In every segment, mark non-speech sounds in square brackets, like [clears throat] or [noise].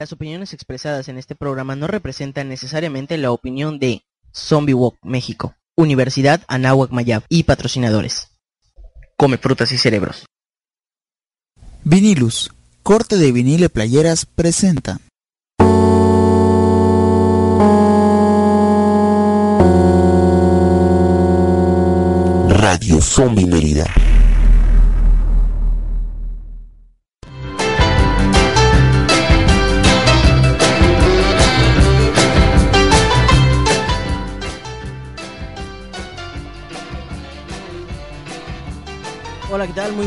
Las opiniones expresadas en este programa no representan necesariamente la opinión de Zombie Walk México, Universidad Anáhuac Mayab y patrocinadores. Come frutas y cerebros. Vinilus, corte de vinile playeras presenta. Radio Zombie Mérida.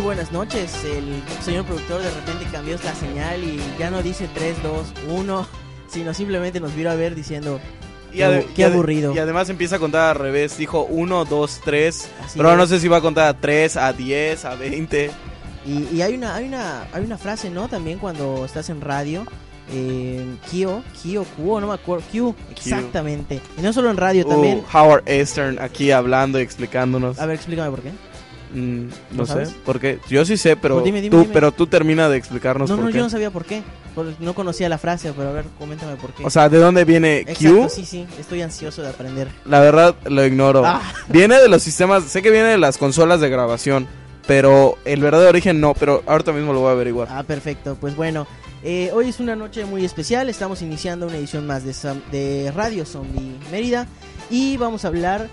Buenas noches. El señor productor de repente cambió la señal y ya no dice 3, 2, 1, sino simplemente nos vino a ver diciendo Y qué, qué aburrido. Y además empieza a contar al revés. Dijo 1, 2, 3. Así Pero es. no sé si va a contar a 3, a 10, a 20. Y, y hay una hay una hay una frase, ¿no? También cuando estás en radio, eh, Kyo, Kyo, Kuo, no me acuerdo, Q, exactamente. Y no solo en radio, Uh, también. Howard Eastern aquí hablando y explicándonos. A ver, explícame por qué. Mm, ¿No sé, porque yo sí sé, pero Pues dime, dime, tú, dime. pero tú termina de explicarnos No, por no, qué. yo no sabía por qué. No conocía la frase, pero a ver, coméntame por qué. O sea, ¿de dónde viene Exacto, Q? sí, sí, estoy ansioso de aprender. La verdad lo ignoro. Ah. [laughs] Viene de los sistemas, sé que viene de las consolas de grabación, pero el verdadero origen no, pero ahorita mismo lo voy a averiguar. Ah, perfecto. Pues bueno, eh, hoy es una noche muy especial. Estamos iniciando una edición más de, Sam- de Radio Zombie Mérida. Y vamos a hablar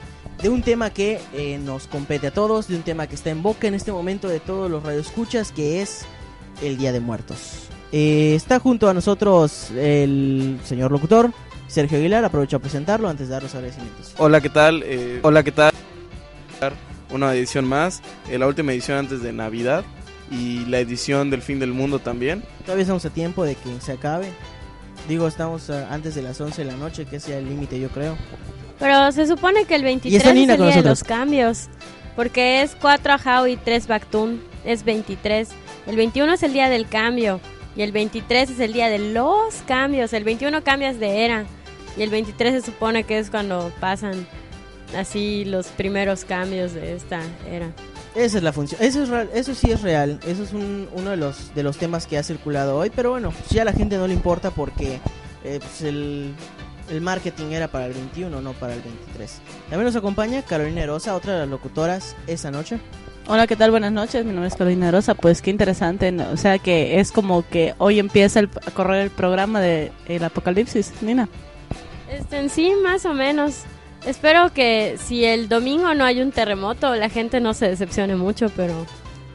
de un tema que eh, nos compete a todos, de un tema que está en boca en este momento de todos los radioescuchas, que es el Día de Muertos. Eh, está junto a nosotros el señor locutor, Sergio Aguilar. Aprovecho a presentarlo antes de dar los agradecimientos. Hola, ¿qué tal? Eh, hola, ¿qué tal? Una edición más, la última edición antes de Navidad y la edición del fin del mundo también. Todavía estamos a tiempo de que se acabe. Digo, estamos antes de las 11 de la noche, que sea el límite, yo creo. Pero se supone que el 23 está es el día de los cambios. Porque es 4 Ajao y 3 Bactún. Es 23. El 21 es el día del cambio. Y el 23 es el día de los cambios. El 21 cambias de era. Y el 23 se supone que es cuando pasan así los primeros cambios de esta era. Esa es la función. Eso, es real- eso sí es real. Eso es un- uno de los, de los temas que ha circulado hoy. Pero bueno, ya a la gente no le importa porque eh, pues el, el marketing era para el 21, no para el 23. También nos acompaña Carolina Erosa, otra de las locutoras esa noche. Hola, ¿qué tal? Buenas noches. Mi nombre es Carolina Rosa. Pues qué interesante. ¿no? O sea que es como que hoy empieza el, a correr el programa de el apocalipsis, Nina. Este, en sí, más o menos. Espero que si el domingo no hay un terremoto, la gente no se decepcione mucho, pero,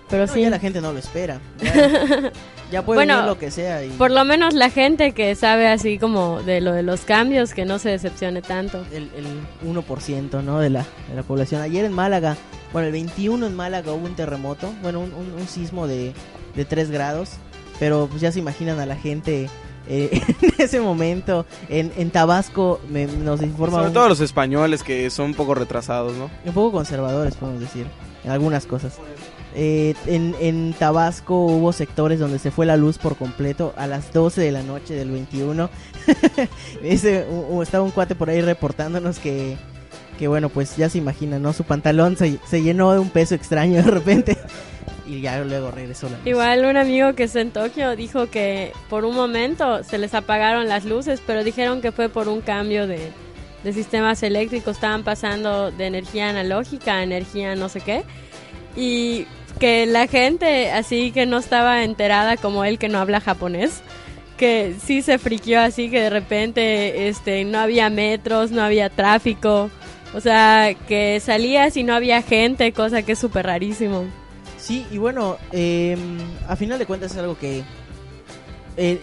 pero No, sí. Ya la gente no lo espera. [laughs] Ya, puede Bueno, venir lo que sea. Y Por lo menos la gente que sabe así como de lo de los cambios, que no se decepcione tanto. el, el 1% ¿no? de, la, de la población. Ayer en Málaga, bueno, el 21 en Málaga hubo un terremoto, bueno, un, un- un sismo de, de 3 grados, pero pues ya se imaginan a la gente eh, [laughs] en ese momento. En, en Tabasco me- nos informa Sobre un, todo los españoles que son un poco retrasados, ¿no? un poco conservadores, podemos decir, en algunas cosas. Eh, en, en Tabasco hubo sectores donde se fue la luz por completo a las 12 de la noche del 21. [laughs] Ese, u- u- estaba un cuate por ahí reportándonos que, que bueno, pues ya se imagina, ¿no? Su pantalón se, se llenó de un peso extraño de repente y ya luego regresó la luz. Igual un amigo que está en Tokio dijo que por un momento se les apagaron las luces, pero dijeron que fue por un cambio de, de sistemas eléctricos. Estaban pasando de energía analógica a energía no sé qué. Y que la gente así que no estaba enterada como él que no habla japonés. Que sí se friqueó así que de repente este no había metros, no había tráfico. O sea, que salías y no había gente, cosa que es súper rarísimo. Sí, y bueno, eh, a final de cuentas es algo que... eh,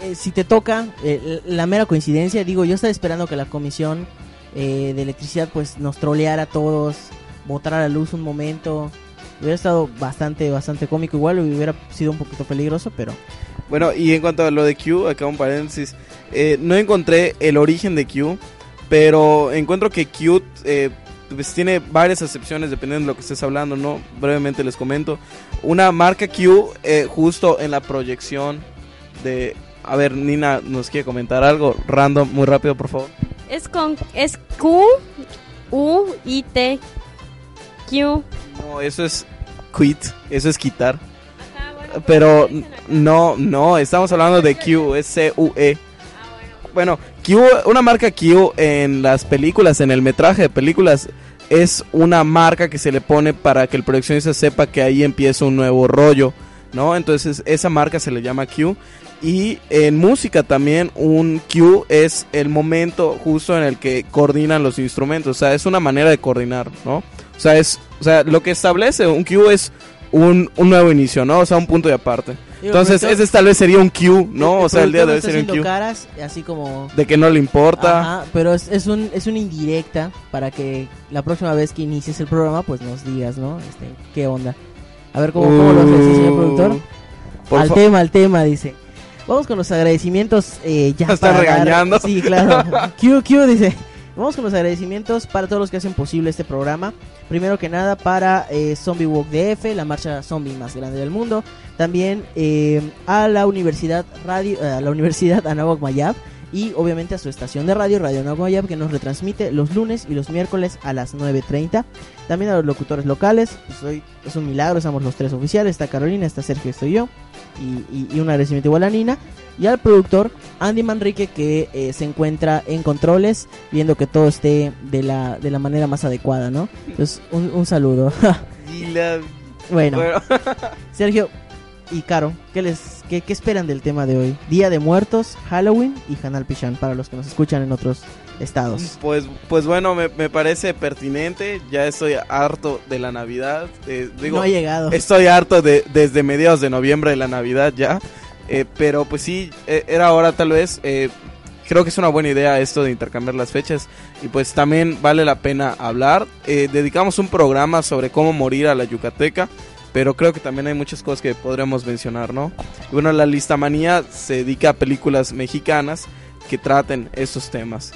eh, si te toca, eh, la mera coincidencia, digo, yo estaba esperando que la comisión de electricidad pues nos troleara a todos, botara la luz un momento. Hubiera estado bastante, bastante cómico, igual hubiera sido un poquito peligroso, pero... Bueno, y en cuanto a lo de Q, acá un paréntesis. eh, no encontré el origen de Q, pero encuentro que Q eh, pues tiene varias acepciones dependiendo de lo que estés hablando, ¿no? Brevemente les comento. Una marca Q, eh, justo en la proyección de... A ver, Nina nos quiere comentar algo random, muy rápido, por favor. Es con es Q U I T Q. No, eso es quit, eso es quitar. Pero no, no, estamos hablando de Q, es C-U-E. Bueno, Q, una marca Q en las películas, en el metraje de películas, es una marca que se le pone para que el proyeccionista sepa que ahí empieza un nuevo rollo, ¿no? Entonces esa marca se le llama Q. Y en música también un Q es el momento justo en el que coordinan los instrumentos, o sea, es una manera de coordinar, ¿no? O sea, es, o sea, lo que establece un Q es un, un nuevo inicio, ¿no? O sea, un punto de aparte. Digo, Entonces, productor- ese tal vez sería un Q, ¿no? O sea, el día de hoy productor sería un Q. caras, así como... De que no le importa. Ajá, pero es, es, un, es una indirecta para que la próxima vez que inicies el programa, pues nos digas, ¿no? Este, ¿Qué onda? A ver, ¿cómo, cómo lo haces, señor productor? Uh, Por al tema, al tema, dice. Vamos con los agradecimientos eh, ya [laughs] está dar- regañando. Sí, claro. [laughs] Q, Q dice. Vamos con los agradecimientos para todos los que hacen posible este programa. Primero que nada para eh, Zombie Walk DF, la marcha zombie más grande del mundo. También eh, a la Universidad Radio, eh, a la Universidad [laughs] Anáhuac Mayab y obviamente a su estación de radio Radio Mayab que nos retransmite los lunes y los miércoles a las 9:30. También a los locutores locales, pues hoy es un milagro, estamos los tres oficiales, está Carolina, está Sergio, estoy yo y, y- y un agradecimiento igual a Nina y al productor Andy Manrique que eh, se encuentra en controles viendo que todo esté de la, de la manera más adecuada, ¿no? Entonces, un, un saludo. [laughs] Y la- bueno, bueno, [laughs] Sergio y Caro, ¿qué, les, qué, qué esperan del tema de hoy? Día de Muertos, Halloween y Hanal Pichán para los que nos escuchan en otros estados. pues, pues bueno, me, me parece pertinente. Ya estoy harto de la Navidad. eh, digo, no ha llegado. Estoy harto de desde mediados de noviembre de la Navidad ya. eh, pero pues sí, eh, era hora tal vez. eh, creo que es una buena idea esto de intercambiar las fechas. Y pues también vale la pena hablar. Dedicamos un programa sobre cómo morir a la yucateca. Pero creo que también hay muchas cosas que podríamos mencionar, ¿no? Y bueno, la lista manía se dedica a películas mexicanas que traten esos temas.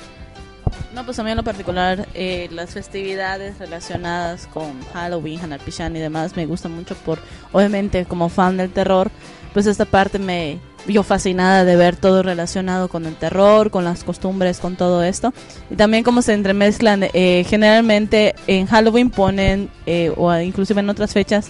No, pues a mí en lo particular, eh, las festividades relacionadas con Halloween, Hanapichan y demás me gustan mucho por, obviamente, como fan del terror, pues esta parte me vio fascinada de ver todo relacionado con el terror, con las costumbres, con todo esto. Y también como se entremezclan, eh, generalmente en Halloween ponen, eh, o inclusive en otras fechas,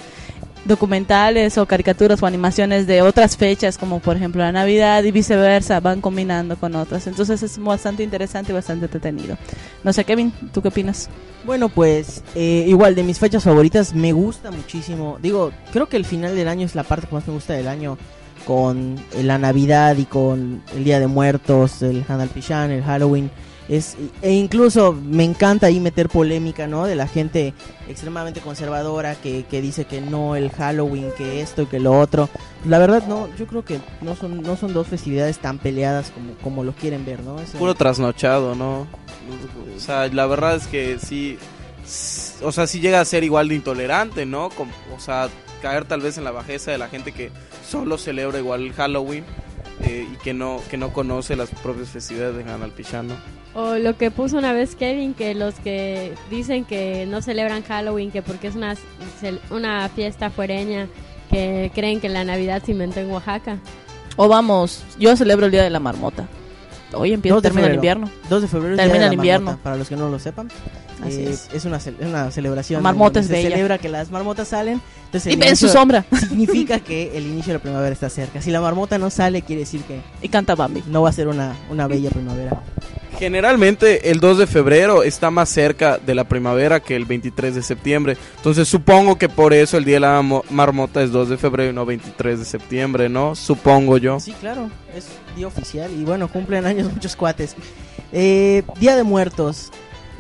documentales o caricaturas o animaciones de otras fechas como por ejemplo la Navidad y viceversa van combinando con otras entonces es bastante interesante y bastante entretenido no sé Kevin ¿tú qué opinas? Bueno, pues eh, igual de mis fechas favoritas me gusta muchísimo. Digo, creo que el final del año es la parte que más me gusta del año con eh, la Navidad y con el Día de Muertos, el Hanal Pichán, el Halloween. Es, e incluso me encanta ahí meter polémica, ¿no? De la gente extremadamente conservadora que, que dice que no el Halloween, que esto y que lo otro. La verdad no, yo creo que no son no son dos festividades tan peleadas como, como lo quieren ver, ¿no? Puro trasnochado, ¿no? O sea, la verdad es que sí. O sea, sí llega a ser igual de intolerante, ¿no? Como- o sea, caer tal vez en la bajeza de la gente que solo celebra igual el Halloween eh, y que no, que no conoce las propias festividades de Hanal Pichano. O lo que puso una vez Kevin, que los que dicen que no celebran Halloween, que porque es una, una fiesta fuereña, que creen que la Navidad se inventó en Oaxaca. o vamos yo celebro el día de la marmota hoy empieza termina el invierno 2 de febrero Termina Día de el la invierno. Marmota, para los que no lo sepan. Así Eh, es. una, cel- una celebración. La marmota en es donde se bella. celebra que las marmotas salen. Entonces y ven su sombra [laughs] significa que el inicio de la primavera está cerca. Si la marmota no sale, quiere decir que y canta Bambi no va a ser una, una bella primavera. Generalmente el 2 de febrero está más cerca de la primavera que el 23 de septiembre. Entonces supongo que por eso el día de la mo- marmota es 2 de febrero y no 23 de septiembre, ¿no? Supongo yo. Sí, claro, es día oficial y bueno, cumplen años [laughs] muchos cuates. Eh, día de Muertos,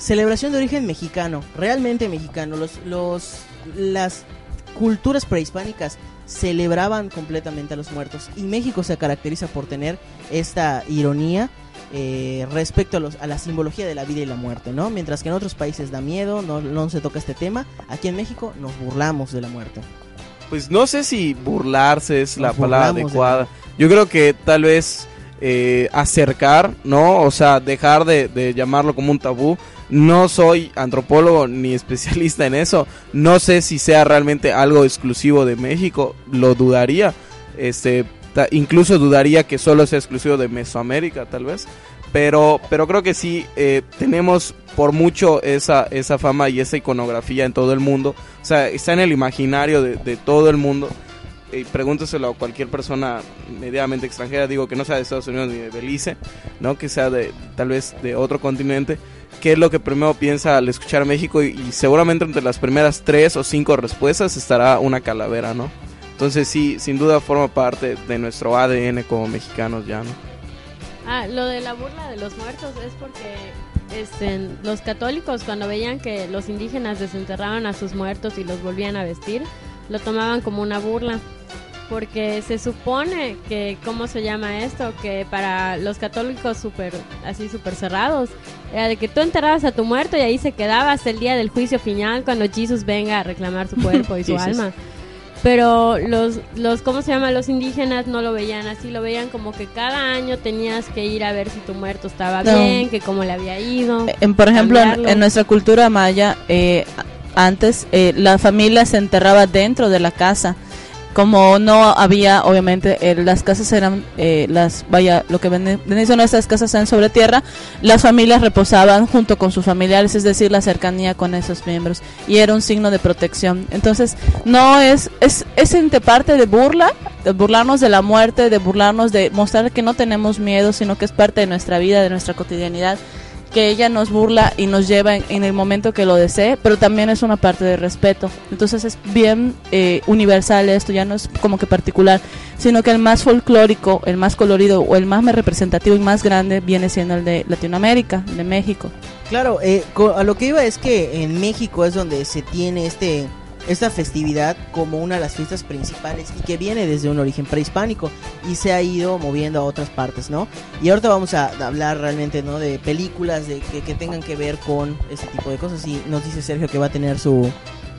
celebración de origen mexicano, realmente mexicano. Los, los, las culturas prehispánicas celebraban completamente a los muertos y México se caracteriza por tener esta ironía eh, respecto a, los, a la simbología de la vida y la muerte, ¿no? Mientras que en otros países da miedo, no, no se toca este tema, aquí en México nos burlamos de la muerte. Pues no sé si burlarse es la palabra adecuada. Yo creo que tal vez eh, acercar, ¿no? O sea, dejar de, de llamarlo como un tabú. No soy antropólogo ni [laughs] especialista en eso. No sé si sea realmente algo exclusivo de México. Lo dudaría. Este, incluso dudaría que solo sea exclusivo de Mesoamérica, tal vez. Pero, pero creo que sí eh, tenemos por mucho esa, esa fama y esa iconografía en todo el mundo. O sea, está en el imaginario de, de todo el mundo. y pregúnteselo a cualquier persona medianamente extranjera, digo que no sea de Estados Unidos ni de Belice, ¿no? Que sea de tal vez de otro continente, qué es lo que primero piensa al escuchar México y, y seguramente entre las primeras tres o cinco respuestas estará una calavera, ¿no? Entonces sí, sin duda forma parte de nuestro ADN como mexicanos ya, ¿no? Ah, lo de la burla de los muertos es porque este, los católicos cuando veían que los indígenas desenterraban a sus muertos y los volvían a vestir, lo tomaban como una burla. Porque se supone que, ¿cómo se llama esto? Que para los católicos súper, así súper cerrados, era de que tú enterrabas a tu muerto y ahí se quedaba hasta el día del juicio final cuando Jesús venga a reclamar su cuerpo y [laughs] su alma. Pero los, los, ¿cómo se llama? Los indígenas no lo veían así, lo veían como que cada año tenías que ir a ver si tu muerto estaba No. bien, que cómo le había ido. En, por ejemplo, en, en nuestra cultura maya, eh, antes eh, la familia se enterraba dentro de la casa. Como no había, obviamente, eh, las casas eran, eh, las, vaya, lo que ven siendo nuestras casas eran sobre tierra, las familias reposaban junto con sus familiares, es decir, la cercanía con esos miembros, y era un signo de protección. Entonces, no es, es, es entre parte de burla, de burlarnos de la muerte, de burlarnos de mostrar que no tenemos miedo, sino que es parte de nuestra vida, de nuestra cotidianidad que ella nos burla y nos lleva en, el momento que lo desee, pero también es una parte de respeto. Entonces es bien eh, universal esto, ya no es como que particular, sino que el más folclórico, el más colorido o el más representativo y más grande viene siendo el de Latinoamérica, el de México. Claro, eh, a lo que iba es que en México es donde se tiene este esta festividad como una de las fiestas principales y que viene desde un origen prehispánico y se ha ido moviendo a otras partes, ¿no? Y ahorita vamos a hablar realmente, ¿no? De películas de que, tengan que ver con ese tipo de cosas y nos dice Sergio que va a tener su,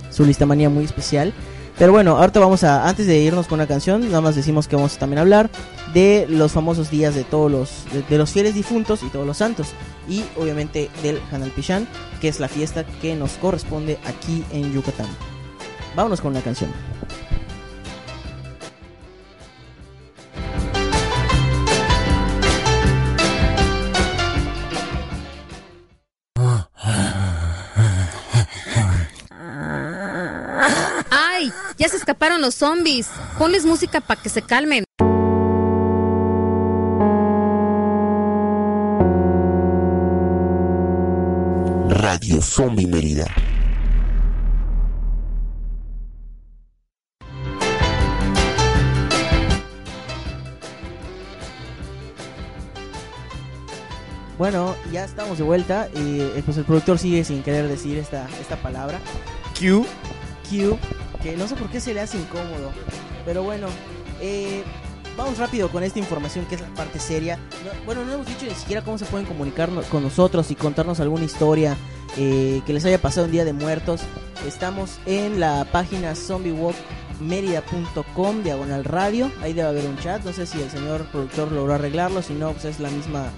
su listamanía muy especial. Pero bueno, ahorita vamos a, antes de irnos con una canción, nada más decimos que vamos a también hablar de los famosos días de todos los, de, de los fieles difuntos y todos los santos. Y obviamente del Hanal Pichán, que es la fiesta que nos corresponde aquí en Yucatán. Vámonos con la canción. ¡Ay! Ya se escaparon los zombies. Ponles música para que se calmen. Radio Zombie Mérida. Bueno, ya estamos de vuelta y eh, pues el productor sigue sin querer decir esta, esta palabra. Q. Q, que no sé por qué se le hace incómodo. Pero bueno, eh, vamos rápido con esta información que es la parte seria. No- bueno, no hemos dicho ni siquiera cómo se pueden comunicar con nosotros y contarnos alguna historia eh, que les haya pasado un día de muertos. Estamos en la página zombiewalkmerida.com, diagonal radio. Ahí debe haber un chat. No sé si el señor productor logró arreglarlo. Si no, pues es la misma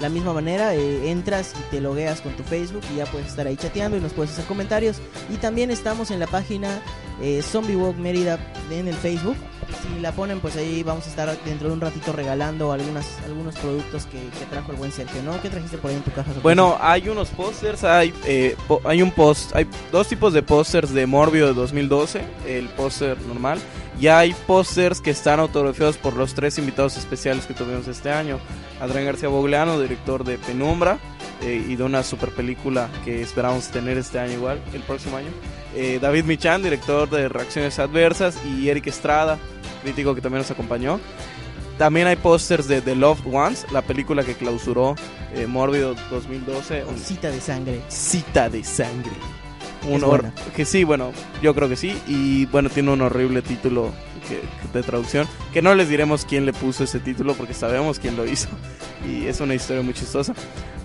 la misma manera, eh, entras y te logueas con tu Facebook y ya puedes estar ahí chateando y nos puedes hacer comentarios. Y también estamos en la página eh, Zombie Walk Mérida en el Facebook. Si la ponen, pues ahí vamos a estar dentro de un ratito regalando algunas, algunos productos que, que trajo el buen Sergio, ¿no? ¿Qué trajiste por ahí en tu caja? Bueno, hay unos pósters, hay, eh, hay un post, hay dos tipos de pósters de Morbio de 2012, el póster normal, y hay pósters que están autografiados por los tres invitados especiales que tuvimos este año. Adrián García Bogleano, director de Penumbra, eh, y de una super película que esperamos tener este año igual, el próximo año. Eh, David Michan, director de Reacciones Adversas, y Eric Estrada, crítico que también nos acompañó. También hay pósters de The Loved Ones, la película que clausuró eh, Mórbido 2012, un Cita de sangre. cita de sangre. Un hor- que sí, bueno, yo creo que sí. Y bueno, tiene un horrible título que- que- de traducción. Que no les diremos quién le puso ese título porque sabemos quién lo hizo. Y es una historia muy chistosa.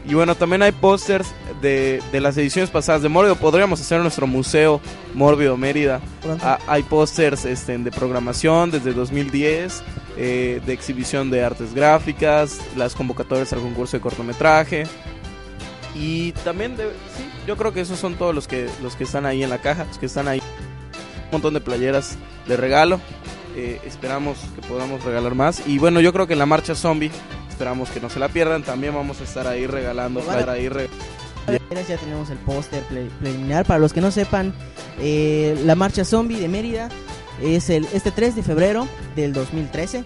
Y bueno, también hay pósters de, de las ediciones pasadas de Mórbido. Podríamos hacer nuestro museo Mórbido Mérida. Pronto. Ah, hay pósters este, de programación desde 2010, eh, de exhibición de artes gráficas, las convocatorias al concurso de cortometraje. Y también, de, sí, yo creo que esos son todos los que, los que están ahí en la caja, los que están ahí. Un montón de playeras de regalo. Eh, esperamos que podamos regalar más. Y bueno, yo creo que en la marcha zombie, esperamos que no se la pierdan. También vamos a estar ahí regalando. Vale. Para ahí re- ya tenemos el póster preliminar. Para los que no sepan, eh, la marcha zombie de Mérida Es el este 3 de febrero del 2013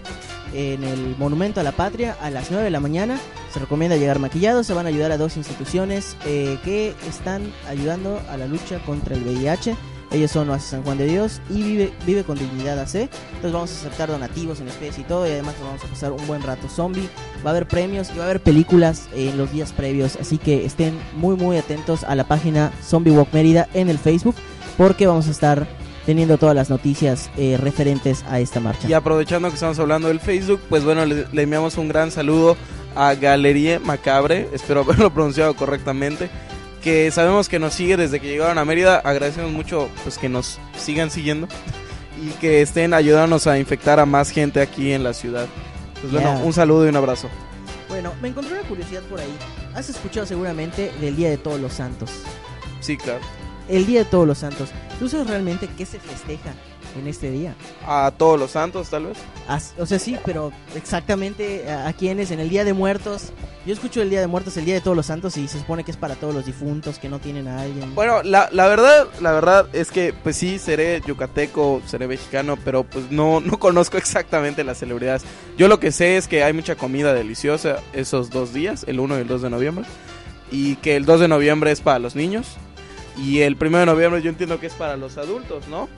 en el Monumento a la Patria a las 9 de la mañana. Se recomienda llegar maquillados. Se van a ayudar a dos instituciones eh, que están ayudando a la lucha contra el VIH. Ellos son Oasis San Juan de Dios y Vive, Vive con Dignidad AC. Entonces vamos a aceptar donativos en especie y todo. Y además vamos a pasar un buen rato zombie. Va a haber premios y va a haber películas en los días previos. Así que estén muy muy atentos a la página Zombie Walk Mérida en el Facebook. Porque vamos a estar teniendo todas las noticias eh, referentes a esta marcha. Y aprovechando que estamos hablando del Facebook, pues bueno, le, le enviamos un gran saludo a Galería Macabre, espero haberlo [laughs] pronunciado correctamente, que sabemos que nos sigue desde que llegaron a Mérida, agradecemos mucho pues que nos sigan siguiendo y que estén ayudándonos a infectar a más gente aquí en la ciudad. Pues bueno, un saludo y un abrazo. Bueno, me encontré una curiosidad por ahí. Has escuchado seguramente del Día de Todos los Santos. Sí, claro. El Día de Todos los Santos. ¿Tú sabes realmente qué se festeja en este día? A todos los santos, tal vez. As- o sea, sí, pero exactamente a, a quiénes en el Día de Muertos. Yo escucho el Día de Muertos, el Día de Todos los Santos y se supone que es para todos los difuntos que no tienen a alguien. Bueno, la, la verdad, la verdad es que pues sí, seré yucateco, seré mexicano, pero pues no, no [laughs] conozco exactamente las celebridades. Yo lo que sé es que hay mucha comida deliciosa esos dos días, el 1 y el 2 de noviembre, y que el 2 de noviembre es para los niños, y el 1 de noviembre yo entiendo que es para los adultos, ¿no?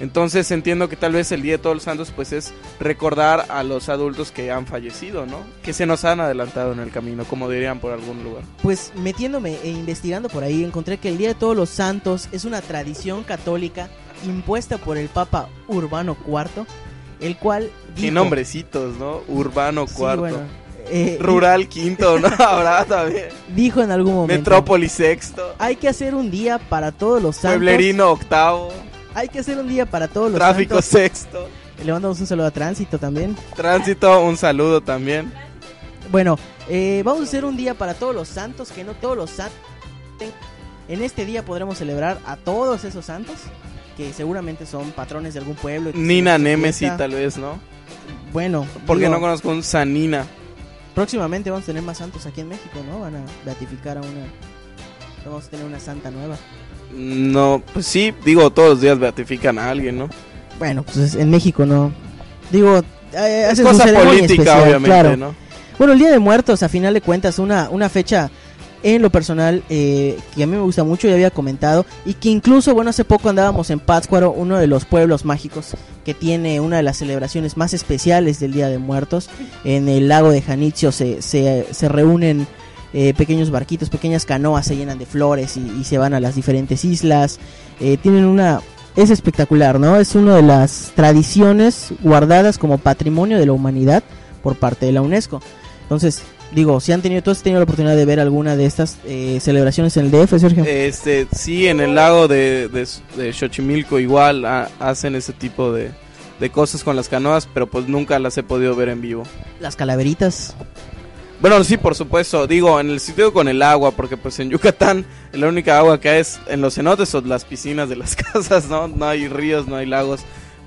Entonces entiendo que tal vez el Día de Todos los Santos pues es recordar a los adultos que han fallecido, ¿no? Que se nos han adelantado en el camino, como dirían por algún lugar. Pues metiéndome e investigando por ahí, encontré que el Día de Todos los Santos es una tradición católica impuesta por el Papa Urbano IV, el cual... Qué dijo- nombrecitos, ¿no? Urbano Sí, bueno, eh, Rural [laughs] quinto, ¿no? [laughs] Habrá también. Dijo en algún momento... Metrópoli sexto. Hay que hacer un día para todos los santos. Pueblerino octavo. Hay que hacer un día para todos los Tráfico santos. sexto. Le mandamos un saludo a Tránsito también. Tránsito, un saludo también. Bueno, eh, vamos a hacer un día para todos los santos, que no todos los santos. En este día podremos celebrar a todos esos santos, que seguramente son patrones de algún pueblo. Nina Nemesi, tal vez, ¿no? Bueno, Porque digo, no conozco un Sanina. Próximamente vamos a tener más santos aquí en México, ¿no? Van a beatificar a una... Vamos a tener una santa nueva. No, pues sí, digo, todos los días beatifican a alguien, ¿no? Bueno, pues es- en México no. Digo, eh, Es cosa política, especial, obviamente, claro. ¿no? Bueno, el Día de Muertos, a final de cuentas, una, una fecha en lo personal eh, que a mí me gusta mucho, ya había comentado, y que incluso, bueno, hace poco andábamos en Pátzcuaro, uno de los pueblos mágicos que tiene una de las celebraciones más especiales del Día de Muertos. En el lago de Janitzio se, se, reúnen eh, pequeños barquitos, pequeñas canoas, se llenan de flores y, y se van a las diferentes islas. Eh, tienen una... Es espectacular, ¿no? Es una de las tradiciones guardadas como patrimonio de la humanidad por parte de la UNESCO. Entonces, digo, si han tenido, ¿tú has tenido la oportunidad de ver alguna de estas eh, celebraciones en el DF, Sergio? Este, sí, en el lago de, de, de Xochimilco igual ha- hacen ese tipo de, de cosas con las canoas, pero pues nunca las he podido ver en vivo. Las calaveritas. Bueno, sí, por supuesto. Digo, en el sitio con el agua, porque pues en Yucatán la única agua que hay es en los cenotes o las piscinas de las [laughs] casas, ¿no? No hay ríos, no hay lagos.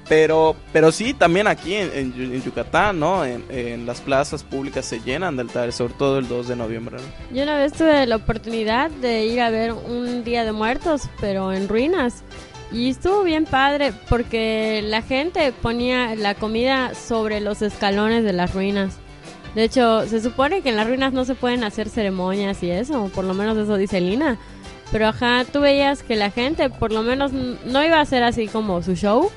Pero, pero sí, también aquí en, en en Yucatán, ¿no? En, en las plazas públicas se llenan de altares, sobre todo el 2 de noviembre, ¿no? Yo una vez tuve la oportunidad de ir a ver un Día de Muertos, pero en ruinas. Y estuvo bien padre porque la gente ponía la comida sobre los escalones de las ruinas. De hecho, se supone que en las ruinas no se pueden hacer ceremonias y eso, por lo menos eso dice Lina. Pero ajá, tú veías que la gente por lo menos no iba a hacer así como su show,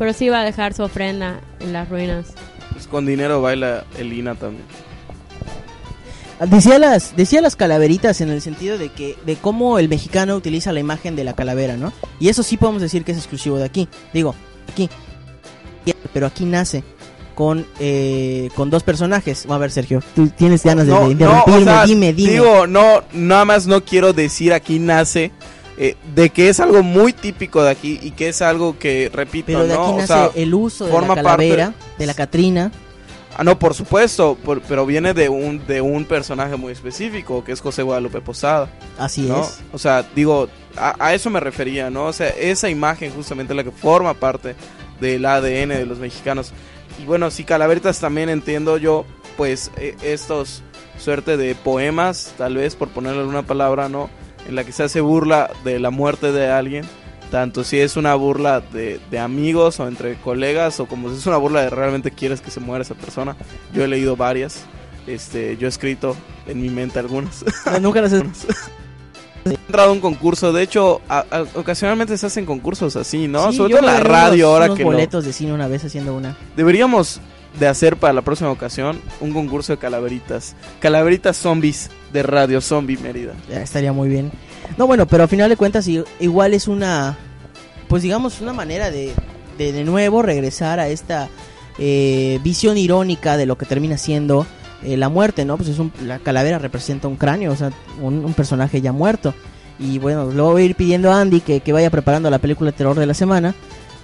pero sí iba a dejar su ofrenda en las ruinas. Pues con dinero baila Elina también. Decía las, decía las calaveritas en el sentido de que de cómo el mexicano utiliza la imagen de la calavera, ¿no? Y eso sí podemos decir que es exclusivo de aquí. Digo, aquí. Pero aquí nace con, eh, con dos personajes. A ver, Sergio, tú tienes ganas de, de interrumpirme. o sea, dime, dime. Digo, no, nada más no quiero decir aquí nace eh, de que es algo muy típico de aquí y que es algo que, repito, Pero de ¿no? aquí O sea, el uso de la parte- calavera, de la Catrina. Ah, no, por supuesto, por- pero viene de un, de un personaje muy específico, que es José Guadalupe Posada, Así ¿no? es. O sea, digo, a, a eso me refería, ¿no? O sea, esa imagen justamente la que forma parte del ADN de los mexicanos. Y bueno, si Calaveritas también entiendo yo, pues eh, estos suerte de poemas, tal vez por ponerle alguna palabra, ¿no? En la que se hace burla de la muerte de alguien, Tanto si es una burla de, de amigos o entre colegas o como si es una burla de realmente quieres que se muera esa persona. Yo he leído varias. Este, yo he escrito en mi mente algunas. Nunca las he- [laughs] He entrado a un concurso, de hecho, a- a- ocasionalmente se hacen concursos así, ¿no? Sí, Sobre todo en la radio unos- ahora unos que boletos de cine una vez haciendo una. Deberíamos de hacer para la próxima ocasión un concurso de calaveritas. Calaveritas zombies de Radio Zombie Mérida. Ya, estaría muy bien. No, bueno, pero a final de cuentas igual es una, pues digamos, una manera de de, de nuevo regresar a esta eh, visión irónica de lo que termina siendo eh, la muerte, ¿no? Pues es un, la calavera representa un cráneo, o sea, un, un personaje ya muerto. Y bueno, luego voy a ir pidiendo a Andy que, que vaya preparando la película de terror de la semana.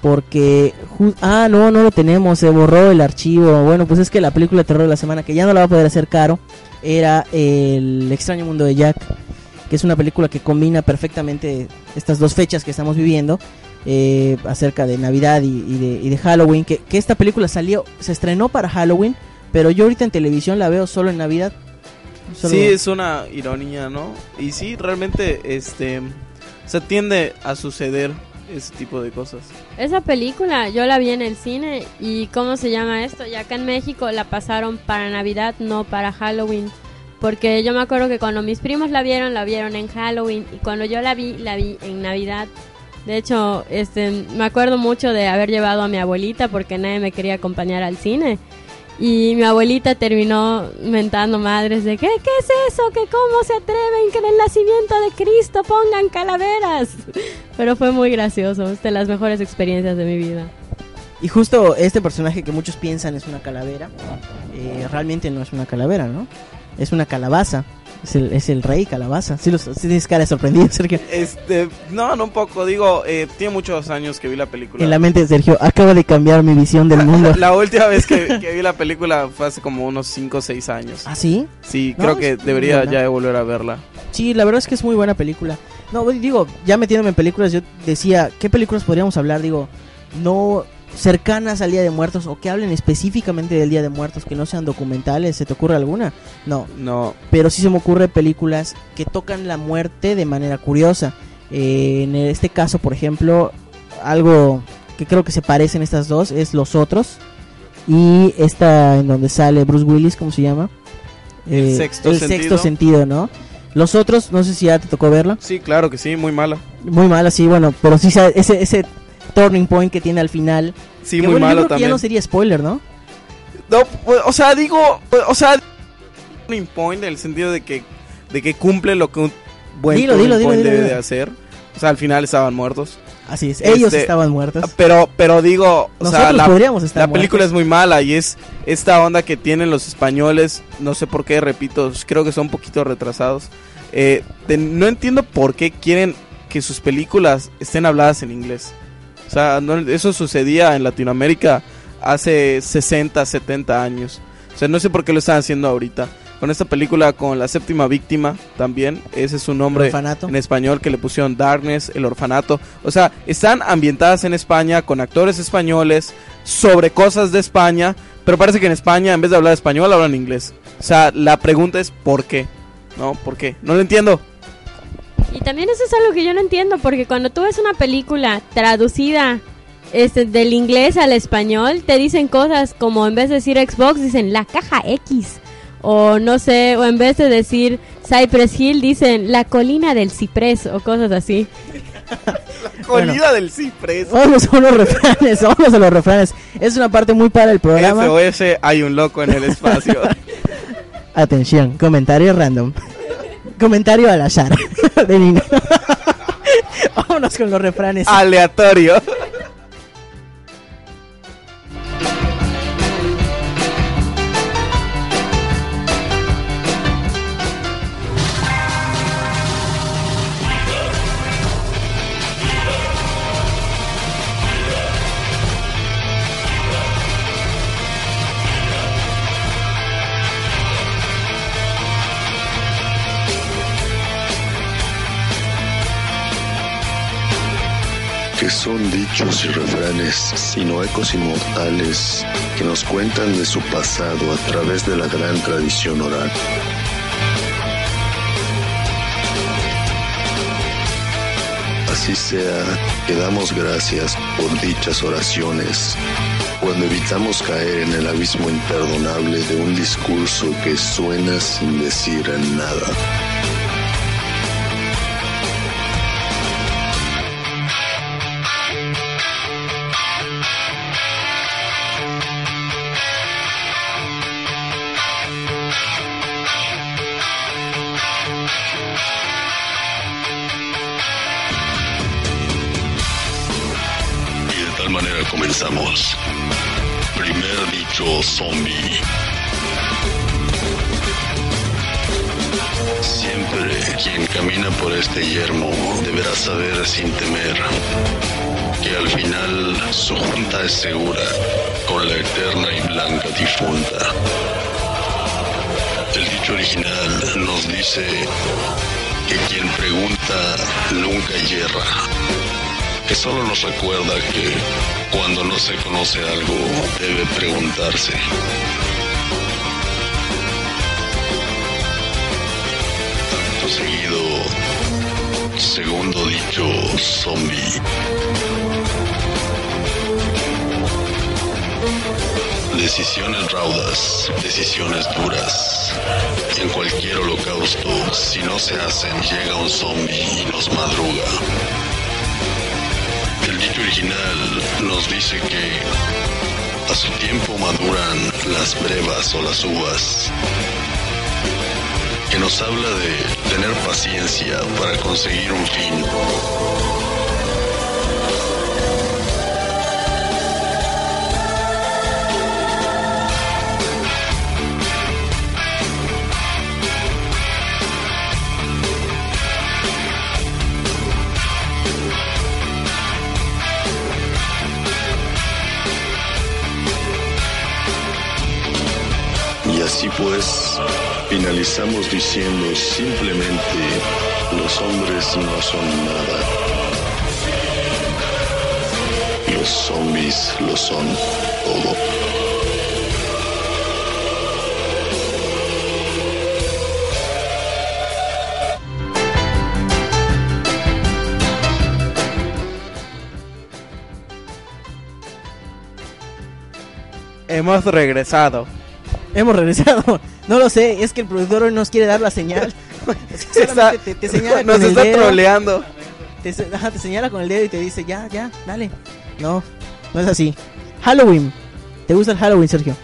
Porque... Ah, no, no lo tenemos, se borró el archivo. Bueno, pues es que la película de terror de la semana, que ya no la va a poder hacer caro, era El extraño mundo de Jack. Que es una película que combina perfectamente estas dos fechas que estamos viviendo. eh, acerca de Navidad y, de, Halloween. Que, que esta película salió, se estrenó para Halloween. Pero yo ahorita en televisión la veo solo en Navidad. Sí, es una ironía, ¿no? Y sí, realmente, este, se tiende a suceder ese tipo de cosas. Esa película yo la vi en el cine y ¿cómo se llama esto? Y acá en México la pasaron para Navidad, no para Halloween. Porque yo me acuerdo que cuando mis primos la vieron, la vieron en Halloween y cuando yo la vi, la vi en Navidad. De hecho, este, me acuerdo mucho de haber llevado a mi abuelita porque nadie me quería acompañar al cine. Y mi abuelita terminó mentando madres de ¿qué, qué es eso? ¿Que cómo se atreven que en el nacimiento de Cristo pongan calaveras? Pero fue muy gracioso, de las mejores experiencias de mi vida. Y justo este personaje que muchos piensan es una calavera, eh, realmente no es una calavera, ¿no? Es una calabaza. Es el, es el rey calabaza. Sí, los, sí tienes cara de sorprendido, [laughs] Sergio. Este, no, no un poco, digo, eh, tiene muchos años que vi la película. En la mente de Sergio, acaba de cambiar mi visión del [laughs] mundo. La última vez que, [laughs] que vi la película fue hace como unos 5 o 6 años. ¿Ah, sí? Sí, No, creo que debería ya de volver a verla. Sí, la verdad es que es muy buena película. No, digo, ya metiéndome en películas, yo decía, ¿qué películas podríamos hablar? Digo, no cercanas al Día de Muertos o que hablen específicamente del Día de Muertos, que no sean documentales. ¿Se te ocurre alguna? No, No, pero sí se me ocurre películas que tocan la muerte de manera curiosa. Eh, en este caso, por ejemplo, algo que creo que se parecen estas dos es Los Otros y esta en donde sale Bruce Willis, ¿cómo se llama? Eh, El Sexto el Sentido. sexto sentido, ¿no? Los Otros, no sé si ya te tocó verla. sí, claro que sí, muy mala. Muy mala, sí, bueno, pero sí ese, ese turning point que tiene al final. Sí, que muy bueno, yo malo creo que también. ya no sería spoiler, ¿no? No, pues, o sea, digo, pues, o sea, turning point en el sentido de que de que cumple lo que un buen Dilo, turning dilo, point dilo, debe de hacer. O sea, al final estaban muertos. Así es, Este, ellos estaban muertos. Pero pero digo, o Nosotros sea, la, podríamos estar la película muertos. es muy mala y es esta onda que tienen los españoles, no sé por qué, repito, creo que son un poquito retrasados. Eh, de- no entiendo por qué quieren que sus películas estén habladas en inglés. O sea, no- eso sucedía en Latinoamérica hace 60, 70 años. O sea, no sé por qué lo están haciendo ahorita. Con esta película, con La Séptima Víctima, también, ese es su nombre en español que le pusieron Darkness, El Orfanato. O sea, están ambientadas en España con actores españoles sobre cosas de España, pero parece que en España en vez de hablar español hablan inglés. O sea, la pregunta es ¿por qué? ¿No? ¿Por qué? No lo entiendo. Y también eso es algo que yo no entiendo, porque cuando tú ves una película traducida este, del inglés al español, te dicen cosas como en vez de decir Xbox, dicen la caja X. O no sé, o en vez de decir Cypress Hill, dicen la colina del ciprés o cosas así. Bueno. Colina del ciprés. Vamos a los refranes, vamos a los refranes. Es una parte muy para el programa. SOS, hay un loco en el espacio. [laughs] Atención, comentario random. Comentario al azar [laughs] de Nina. [laughs] Vámonos con los refranes. Aleatorio. Son dichos y refranes, sino ecos inmortales que nos cuentan de su pasado a través de la gran tradición oral. así sea que damos gracias por dichas oraciones cuando evitamos caer en el abismo imperdonable de un discurso que suena sin decir nada. Zombie. Siempre quien camina por este yermo deberá saber sin temer que al final su junta es segura con la eterna y blanca difunta. El dicho original nos dice que quien pregunta nunca yerra que solo nos recuerda que cuando no se conoce algo debe preguntarse. Seguido, segundo dicho, zombie. Decisiones raudas, decisiones duras. En cualquier holocausto, si no se hacen, llega un zombie y nos madruga. El dicho original nos dice que a su tiempo maduran las brevas o las uvas. Que nos habla de tener paciencia para conseguir un fin. Finalizamos diciendo simplemente, los hombres no son nada. Los zombies lo son todo. Hemos regresado. Hemos regresado. [laughs] No lo sé, es que el productor hoy nos quiere dar la señal. [laughs] [laughs] Está- Solamente te, te señala nos con el está dedo. troleando. Te, se- señala con el dedo y te dice, ya, ya, dale. No, no es así. Halloween. ¿Te gusta el Halloween, Sergio?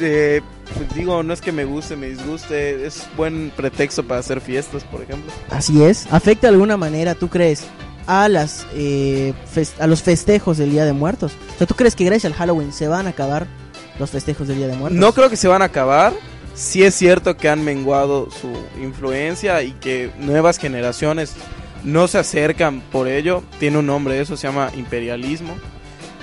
Eh, pues digo, no es que me guste, me disguste. Es buen pretexto para hacer fiestas, por ejemplo. Así es. ¿Afecta de alguna manera, tú crees, a las eh, a los festejos del Día de Muertos? O sea, ¿tú crees que gracias al Halloween se van a acabar los festejos del Día de Muertos? No creo que se van a acabar. Sí es cierto que han menguado su influencia y que nuevas generaciones no se acercan por ello. Tiene un nombre, eso se llama imperialismo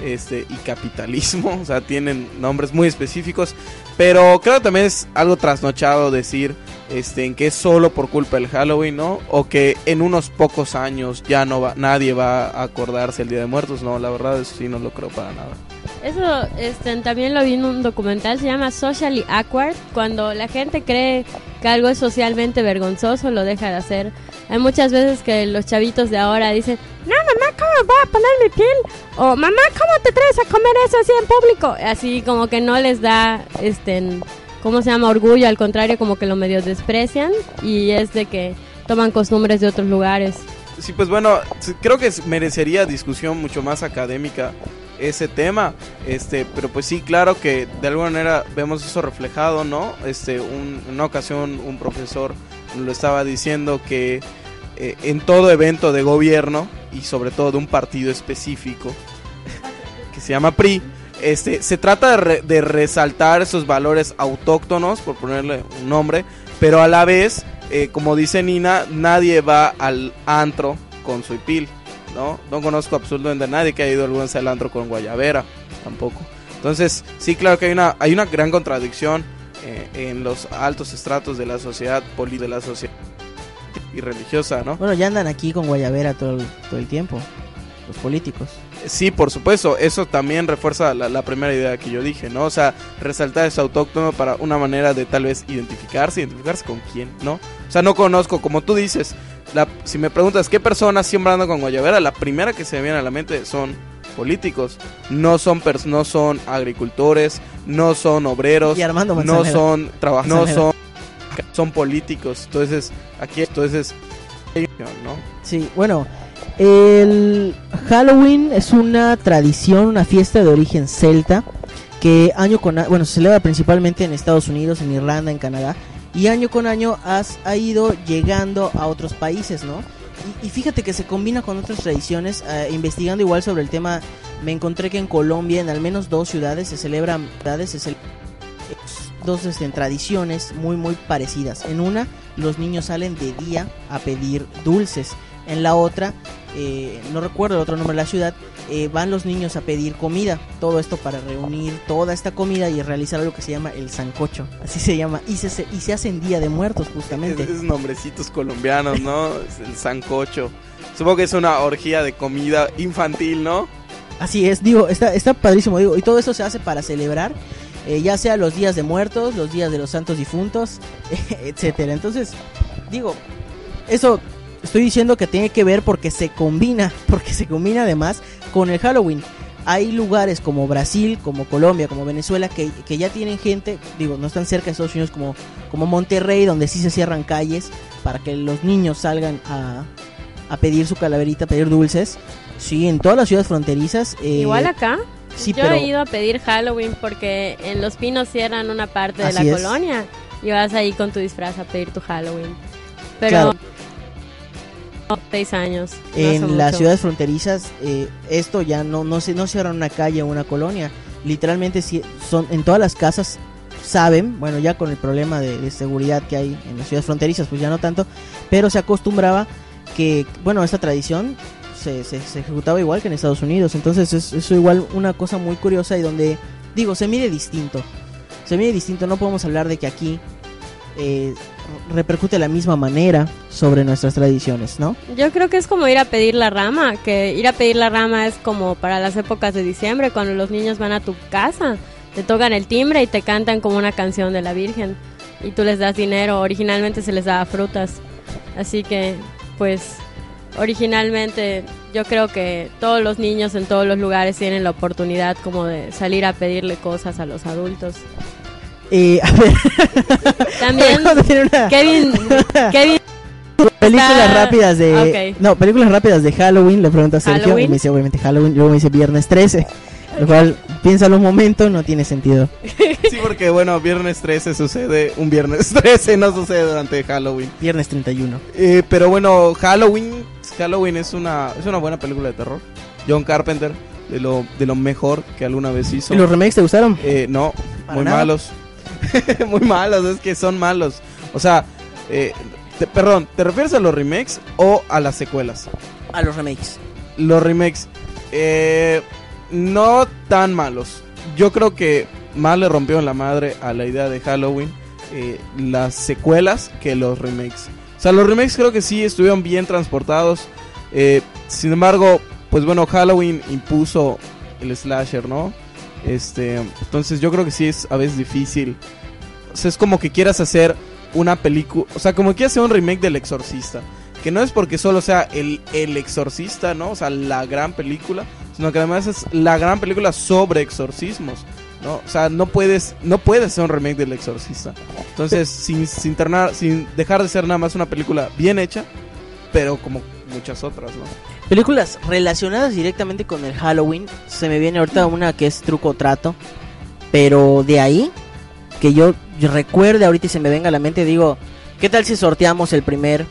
este, y capitalismo. [laughs] O sea, tienen nombres muy específicos. Pero creo que también es algo trasnochado decir este, en que es solo por culpa del Halloween, ¿no? O que en unos pocos años ya no va, nadie va a acordarse el Día de Muertos. No, la verdad eso sí no lo creo para nada. Eso este, también lo vi en un documental, se llama Socially Awkward, cuando la gente cree que algo es socialmente vergonzoso, lo deja de hacer. Hay muchas veces que los chavitos de ahora dicen, no mamá, ¿cómo voy a poner mi piel? O mamá, ¿cómo te traes a comer eso así en público? Así como que no les da, este, ¿cómo se llama? Orgullo, al contrario, como que lo medio desprecian y es de que toman costumbres de otros lugares. Sí, pues bueno, creo que merecería discusión mucho más académica ese tema, este, pero pues sí, claro que de alguna manera vemos eso reflejado, ¿no? Este, un- una ocasión un profesor lo estaba diciendo que eh, en todo evento de gobierno y sobre todo de un partido específico que se llama PRI, este, se trata de, re- de resaltar esos valores autóctonos, por ponerle un nombre, pero a la vez, eh, como dice Nina, nadie va al antro con su hipil, ¿no? No conozco absolutamente a nadie que haya ido alguna vez al antro con guayabera, tampoco. Entonces, sí, claro que hay una, hay una gran contradicción eh, en los altos estratos de la sociedad, poli de la sociedad y religiosa, ¿no? Bueno, ya andan aquí con Guayabera todo el, todo el tiempo. Los políticos. Sí, por supuesto, eso también refuerza la, la primera idea que yo dije, ¿no? O sea, resaltar eso autóctono para una manera de tal vez identificarse, identificarse con quién, ¿no? O sea, no conozco, como tú dices, la, si me preguntas qué personas siembrando con guayabera, la primera que se me viene a la mente son políticos. No son pers- no son agricultores, no son obreros, Y Armando no son trabajadores, no son son políticos. Entonces, aquí entonces ¿no? Sí, bueno, el Halloween es una tradición, una fiesta de origen celta que año con año, bueno, se celebra principalmente en Estados Unidos, en Irlanda, en Canadá y año con año has, ha ido llegando a otros países, ¿no? Y, y fíjate que se combina con otras tradiciones, eh, investigando igual sobre el tema, me encontré que en Colombia, en al menos dos ciudades, se celebran ciudades, se cel- dos este, tradiciones muy muy parecidas. En una, los niños salen de día a pedir dulces. En la otra, eh, no recuerdo el otro nombre de la ciudad, eh, van los niños a pedir comida. Todo esto para reunir toda esta comida y realizar algo que se llama el sancocho. Así se llama. Y se, y se hace en Día de Muertos, justamente. Esos nombrecitos colombianos, ¿no? Es [laughs] el sancocho. Supongo que es una orgía de comida infantil, ¿no? Así es, digo, está, está padrísimo, digo, y todo eso se hace para celebrar, eh, ya sea los días de muertos, los días de los santos difuntos, [laughs] etcétera. Entonces, digo, eso estoy diciendo que tiene que ver porque se combina, [laughs] porque se combina además con el Halloween. Hay lugares como Brasil, como Colombia, como Venezuela, que, que ya tienen gente, digo, no están cerca de Estados Unidos como, como Monterrey, donde sí se cierran calles para que los niños salgan a, a pedir su calaverita, a pedir dulces. Sí, en todas las ciudades fronterizas. eh, Igual acá. Sí, Yo pero he ido a pedir Halloween porque en Los Pinos cierran una parte de Así la es. colonia y vas ahí con tu disfraz a pedir tu Halloween. Pero Claro. Seis años. no en las ciudades fronterizas eh, esto ya no no se no cierran una calle o una colonia. Literalmente sí- son en todas las casas saben bueno ya con el problema de, de seguridad que hay en las ciudades fronterizas pues ya no tanto pero se acostumbraba que bueno esta tradición se, se, se ejecutaba igual que en Estados Unidos. Entonces es eso igual una cosa muy curiosa y donde digo se mide distinto. Se mide distinto no podemos hablar de que aquí eh, repercute de la misma manera sobre nuestras tradiciones no Yo creo que es como ir a pedir la rama, que ir a pedir la rama es como para las épocas de diciembre, cuando los niños van a tu casa, te tocan el timbre y te cantan como una canción de la Virgen y tú les das dinero, originalmente se les daba frutas, así que pues originalmente yo creo que todos los niños en todos los lugares tienen la oportunidad como de salir a pedirle cosas a los adultos. Eh, a ver, También [laughs] una Kevin, Kevin películas está- rápidas de Ok. no películas rápidas de Halloween le pregunta a Sergio Halloween. y me dice obviamente Halloween luego me dice Viernes 13 lo cual piénsalo un momento no tiene sentido Sí, porque bueno, viernes 13 sucede, un viernes [laughs] 13 no sucede durante Halloween. Viernes 31 Eh, pero bueno, Halloween, Halloween es una, es una buena película de terror. John Carpenter, de lo, de lo mejor que alguna vez hizo. ¿Y los remakes te gustaron? Eh, no, Para muy nada. malos. [laughs] muy malos, es que son malos. O sea, eh, te- perdón, ¿te refieres a los remakes o a las secuelas? a los remakes Los remakes, eh, no tan malos. Yo creo que más le rompieron la madre a la idea de Halloween eh, las secuelas que los remakes. O sea, los remakes creo que sí estuvieron bien transportados. eh, sin embargo, pues bueno, Halloween impuso el slasher, ¿no? Este, entonces yo creo que sí es a veces difícil. O sea, es como que quieras hacer una película, o sea, como que quieras hacer un remake del Exorcista, que no es porque solo sea el, el Exorcista, ¿no? O sea, la gran película, sino que además es la gran película sobre exorcismos, ¿no? O sea, no puedes no puedes hacer un remake del Exorcista. Entonces, [laughs] sin sin ternar- sin dejar de ser nada más una película bien hecha, pero como muchas otras, ¿no? películas relacionadas directamente con el Halloween se me viene ahorita una que es Truco Trato pero de ahí que yo, recuerde ahorita y se me venga a la mente digo qué tal si sorteamos el primer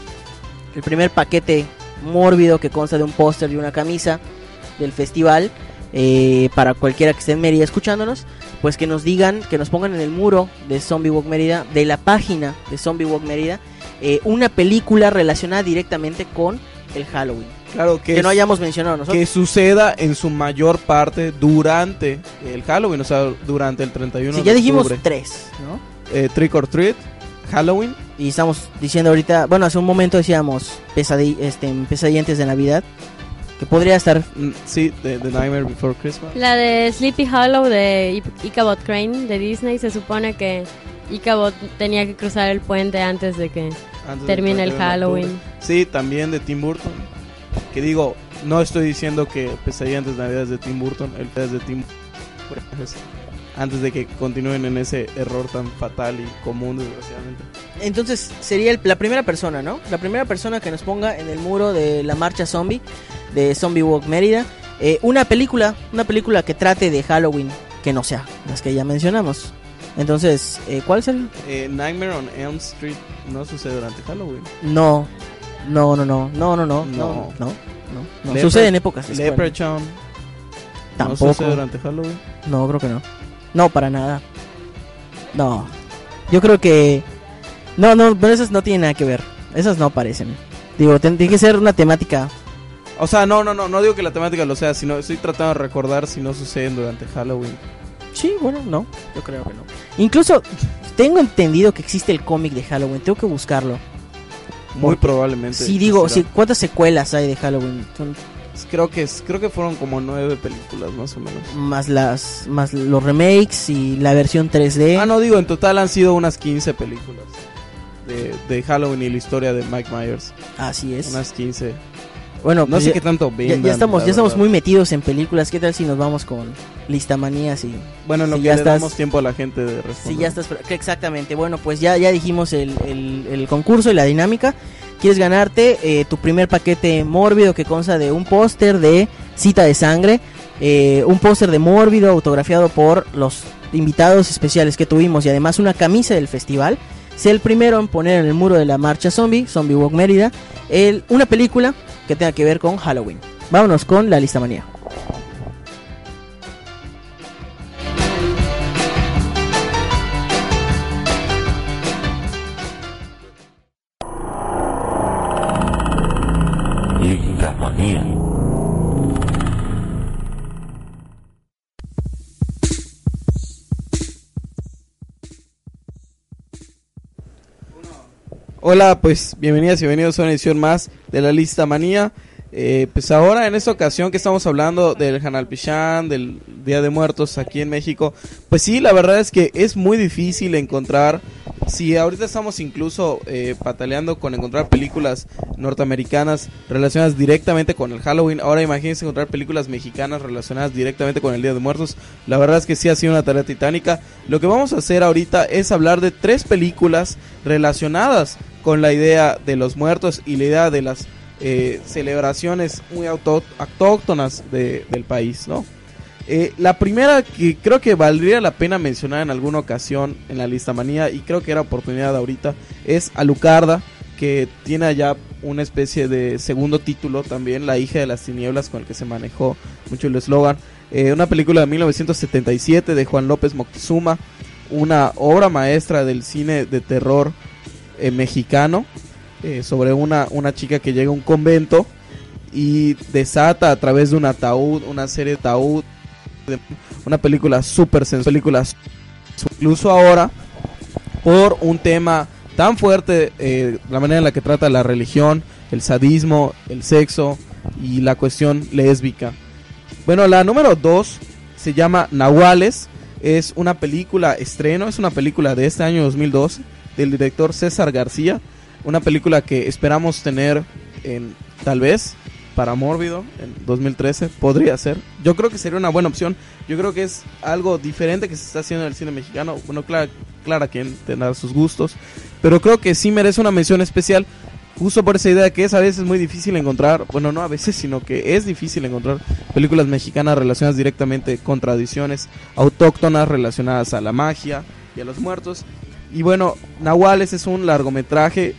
el primer paquete mórbido que consta de un póster y una camisa del festival eh, para cualquiera que esté en Mérida escuchándonos pues que nos digan que nos pongan en el muro de Zombie Walk Mérida de la página de Zombie Walk Mérida eh, una película relacionada directamente con el Halloween Claro que, que, no hayamos mencionado nosotros que suceda en su mayor parte durante el Halloween, o sea, durante el 31 Sí, de ya dijimos octubre. tres no Eh, Trick or Treat, Halloween, y estamos diciendo ahorita bueno hace un momento decíamos pesadi este pesadillas de Navidad que podría estar mm, sí, The, The Nightmare Before Christmas. La de Sleepy Hollow de Ichabod Crane de Disney se supone que Ichabod tenía que cruzar el puente antes de que Antes del termina el 31 de Halloween. octubre. Sí, también de Tim Burton. Que digo, no estoy diciendo que Pesadilla antes de Navidad es de Tim Burton, el es de Tim pues, antes de que continúen en ese error tan fatal y común desgraciadamente. Entonces sería el- la primera persona, ¿no? La primera persona que nos ponga en el muro de la marcha zombie de Zombie Walk Mérida eh, una película, una película que trate de Halloween, que no sea las que ya mencionamos. Entonces, eh, ¿cuál es el? Eh, Nightmare on Elm Street no sucede durante Halloween. No, no, no, no, no, no, no, no, No. no, no, no. Sucede en épocas. Leprechaun no Tampoco. sucede durante Halloween. No, creo que no. No, para nada. No. Yo creo que... No, no, pero esas no tienen nada que ver. Esas no aparecen. Digo, tiene que ser una temática... O sea, no, no, no, no digo que la temática lo sea, sino estoy tratando de recordar si no suceden durante Halloween. Sí, bueno, no. Yo creo que no. Incluso tengo entendido que existe el cómic de Halloween. Tengo que buscarlo. Muy probablemente. Sí, digo, sí. ¿cuántas secuelas hay de Halloween? Son Creo que es- creo que fueron como nueve películas más o menos. más las más los remakes y la versión 3D. Ah, no digo, en total han sido unas 15 películas de, de Halloween y la historia de Mike Myers. Así es. Unas 15. Bueno, No pues sé ya- qué tanto ya, vendan. ya estamos ya estamos muy metidos en películas. ¿Qué tal si nos vamos con listamanías y Bueno, en lo si ya estás- damos tiempo a la gente de responder. Sí, ya estás. Exactamente. Bueno, pues ya, ya dijimos el, el- el concurso y la dinámica. Quieres ganarte eh, tu primer paquete mórbido que consta de un póster de cita de sangre, eh, un póster de mórbido autografiado por los invitados especiales que tuvimos y además una camisa del festival. Sé el primero en poner en el muro de la marcha zombie, Zombie Walk Mérida, el, una película que tenga que ver con Halloween. Vámonos con la lista manía. Hola, pues bienvenidas y bienvenidos a una edición más de la lista manía. Eh, pues ahora en esta ocasión que estamos hablando del Hanal Pichán, del Día de Muertos aquí en México, pues sí, la verdad es que es muy difícil encontrar, si ahorita estamos incluso eh, pataleando con encontrar películas norteamericanas relacionadas directamente con el Halloween, ahora imagínense encontrar películas mexicanas relacionadas directamente con el Día de Muertos, la verdad es que sí ha sido una tarea titánica. Lo que vamos a hacer ahorita es hablar de tres películas relacionadas con la idea de los muertos y la idea de las eh, celebraciones muy auto- autóctonas de- del país, ¿no? Eh, la primera que creo que valdría la pena mencionar en alguna ocasión en la lista manía y creo que era oportunidad ahorita es Alucarda que tiene allá una especie de segundo título también La hija de las tinieblas con el que se manejó mucho el eslogan Eh, una película de 1977 de Juan López Moctezuma una obra maestra del cine de terror eh, mexicano eh, sobre una, una chica que llega a un convento y desata a través de un ataúd, una serie de ataúd, una película súper sensual, incluso ahora por un tema tan fuerte, eh, la manera en la que trata la religión, el sadismo, el sexo y la cuestión lésbica. Bueno, la número 2 se llama Nahuales, es una película estreno, es una película de este año 2012 del director César García, una película que esperamos tener en tal vez para Mórbido en 2013, podría ser. Yo creo que sería una buena opción. Yo creo que es algo diferente que se está haciendo en el cine mexicano. Bueno, claro, Clara quien tendrá sus gustos, pero creo que sí merece una mención especial justo por esa idea que es a veces muy difícil encontrar, bueno, no a veces, sino que es difícil encontrar películas mexicanas relacionadas directamente con tradiciones autóctonas relacionadas a la magia y a los muertos. Y bueno, Nahuales es un largometraje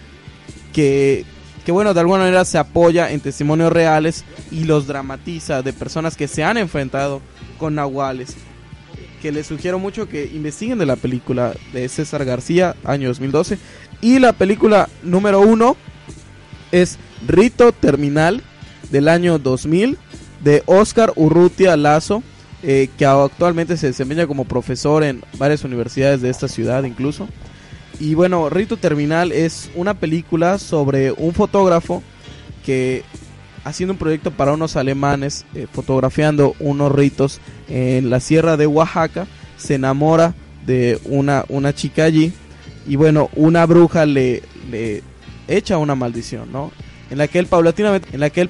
que, que bueno, de alguna manera se apoya en testimonios reales y los dramatiza de personas que se han enfrentado con Nahuales. Que les sugiero mucho que investiguen de la película de César García, año 2012. Y la película número uno es Rito Terminal del año 2000 de Oscar Urrutia Lazo, eh, que actualmente se desempeña como profesor en varias universidades de esta ciudad incluso. Y bueno, Rito Terminal es una película sobre un fotógrafo que haciendo un proyecto para unos alemanes, eh, fotografiando unos ritos en la sierra de Oaxaca, se enamora de una, una chica allí y bueno, una bruja le, le echa una maldición, ¿no? En la que él paulatinamente, en la que él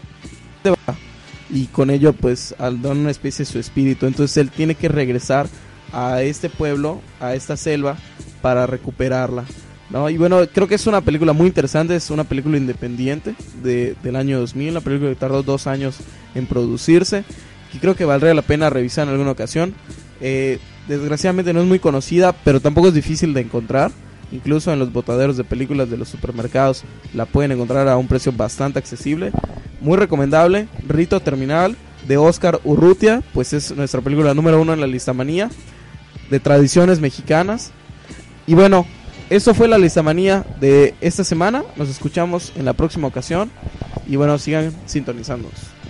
y con ello pues al dar una especie su espíritu, entonces él tiene que regresar a este pueblo, a esta selva para recuperarla. ¿no? Y bueno, creo que es una película muy interesante, es una película independiente de, del año 2000, una película que tardó dos años en producirse y creo que valdría la pena revisar en alguna ocasión. Eh, desgraciadamente no es muy conocida, pero tampoco es difícil de encontrar. Incluso en los botaderos de películas de los supermercados la pueden encontrar a un precio bastante accesible. Muy recomendable. Rito Terminal de Oscar Urrutia, pues es nuestra película número uno en la lista manía de tradiciones mexicanas. Y bueno, eso fue la listamanía de esta semana. Nos escuchamos en la próxima ocasión. Y bueno, sigan sintonizándonos.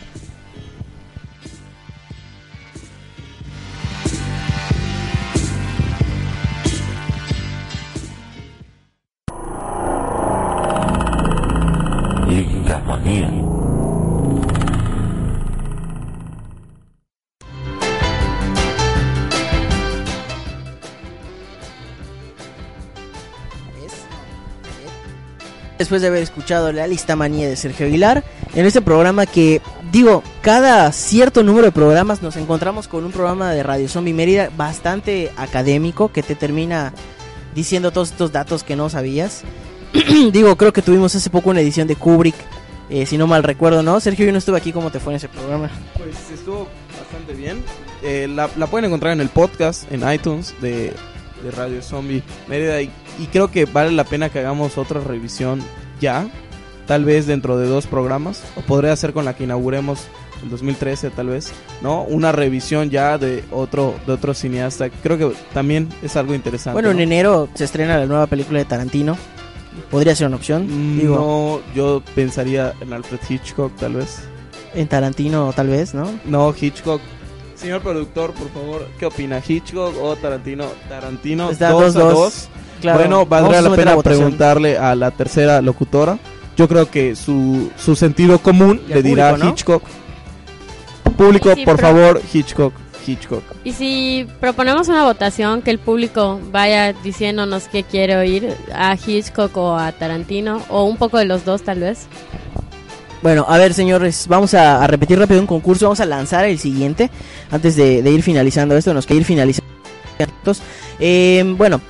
Después de haber escuchado la lista manía de Sergio Aguilar, en este programa que, digo, cada cierto número de programas nos encontramos con un programa de Radio Zombie Mérida bastante académico que te termina diciendo todos estos datos que no sabías. [clears throat] digo, creo que tuvimos hace poco una edición de Kubrick, eh, si no mal recuerdo, ¿no? Sergio, yo no estuve aquí, ¿cómo te fue en ese programa? Pues estuvo bastante bien. Eh, la, pueden encontrar en el podcast, en iTunes de, Radio Zombie Mérida. Y creo que vale la pena que hagamos otra revisión ya. Tal vez dentro de dos programas. O podría ser con la que inauguremos el 2013 tal vez. ¿No? Una revisión ya de otro, de otro cineasta. Creo que también es algo interesante. Bueno, en enero se estrena la nueva película de Tarantino. Podría ser una opción. Digo, No, yo pensaría en Alfred Hitchcock tal vez. en Tarantino tal vez, ¿no? No, Hitchcock. Señor productor, por favor, ¿qué opina? ¿Hitchcock o Tarantino? Tarantino, Está 2 a 2-2. 2. Claro, bueno, a la pena preguntarle a la tercera locutora. Yo creo que su, su sentido común le dirá público, ¿no? Hitchcock. Público, por favor, Hitchcock. Hitchcock. Y si proponemos una votación, que el público vaya diciéndonos qué quiere oír, a Hitchcock o a Tarantino, o un poco de los dos tal vez. Bueno, a ver, señores, vamos a, a repetir rápido un concurso. Vamos a lanzar el siguiente. Antes de, de ir finalizando esto, nos queda ir finalizando. Eh, bueno,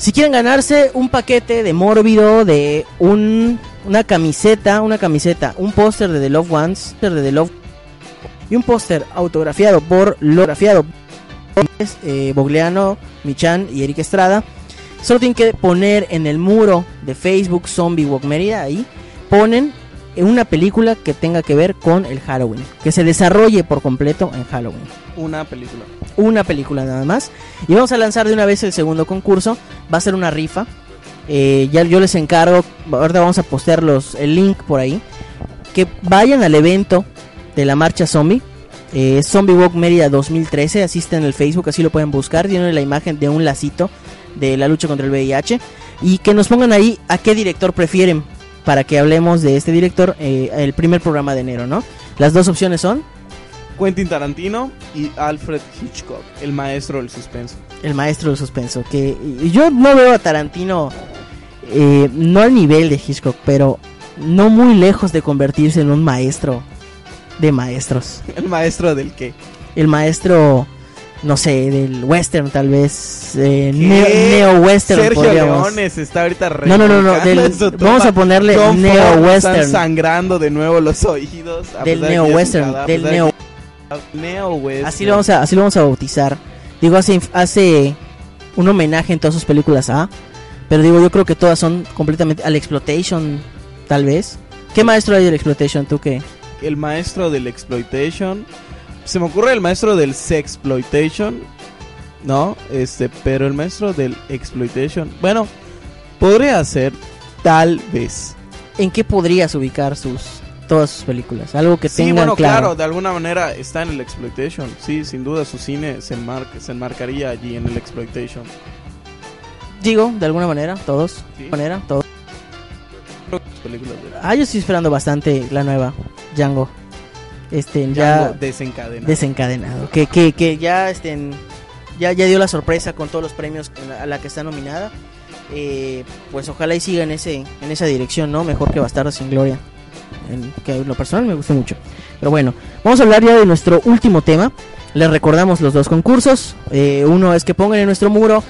si quieren ganarse un paquete de mórbido, de un, una camiseta, una camiseta, un póster de The Love Ones, de The Love y un póster autografiado por autografiado por, eh, Bogleano, Michan y Eric Estrada. Solo tienen que poner en el muro de Facebook Zombie Walk Mérida ahí ponen en una película que tenga que ver con el Halloween, que se desarrolle por completo en Halloween. Una película. Una película nada más. Y vamos a lanzar de una vez el segundo concurso. Va a ser una rifa. Eh, ya yo les encargo, ahorita vamos a postear los, el link por ahí. Que vayan al evento de la marcha zombie. Eh, Zombie Walk Mérida 2013. Asisten en el Facebook, así lo pueden buscar. Tienen la imagen de un lacito de la lucha contra el VIH. Y que nos pongan ahí a qué director prefieren para que hablemos de este director eh, el primer programa de enero, ¿no? Las dos opciones son Quentin Tarantino y Alfred Hitchcock, el maestro del suspenso. el maestro del suspenso. Que yo no veo a Tarantino, eh, no al nivel de Hitchcock, pero no muy lejos de convertirse en un maestro de maestros. [laughs] El maestro del qué. El maestro, no sé, del western tal vez, eh, ¿Qué? neo, neo-western Sergio. Leones está ahorita No, no, no, no, del- tumba. vamos a ponerle neo-western. Están sangrando de nuevo los oídos. Del neo-western, del neo Neo-western. Así lo vamos a, así lo vamos a bautizar. Digo, hace, hace un homenaje en todas sus películas a. Pero digo, yo creo que todas son completamente al exploitation, tal vez. ¿Qué maestro hay del exploitation? ¿Tú qué? El maestro del exploitation. Se me ocurre el maestro del sexploitation. No, este, pero el maestro del exploitation. Bueno, podría ser tal vez. ¿En qué podrías ubicar sus todas sus películas? Algo que Sí, tengan bueno, claro. claro. de alguna manera está en el exploitation. Sí, sin duda su cine se, enmarca, se enmarcaría allí en el exploitation. Digo, de alguna manera, todos. Sí. De manera, todos. Ah, yo estoy esperando bastante la nueva Django. Este, ya desencadenado. desencadenado. Que, que, que ya estén ya, ya dio la sorpresa con todos los premios a la que está nominada. eh, pues ojalá y siga en, ese, en esa dirección, ¿no? Mejor que Bastardo sin Gloria. En, que en lo personal me gustó mucho. Pero bueno, vamos a hablar ya de nuestro último tema. Les recordamos los dos concursos. Eh, uno es que pongan en nuestro muro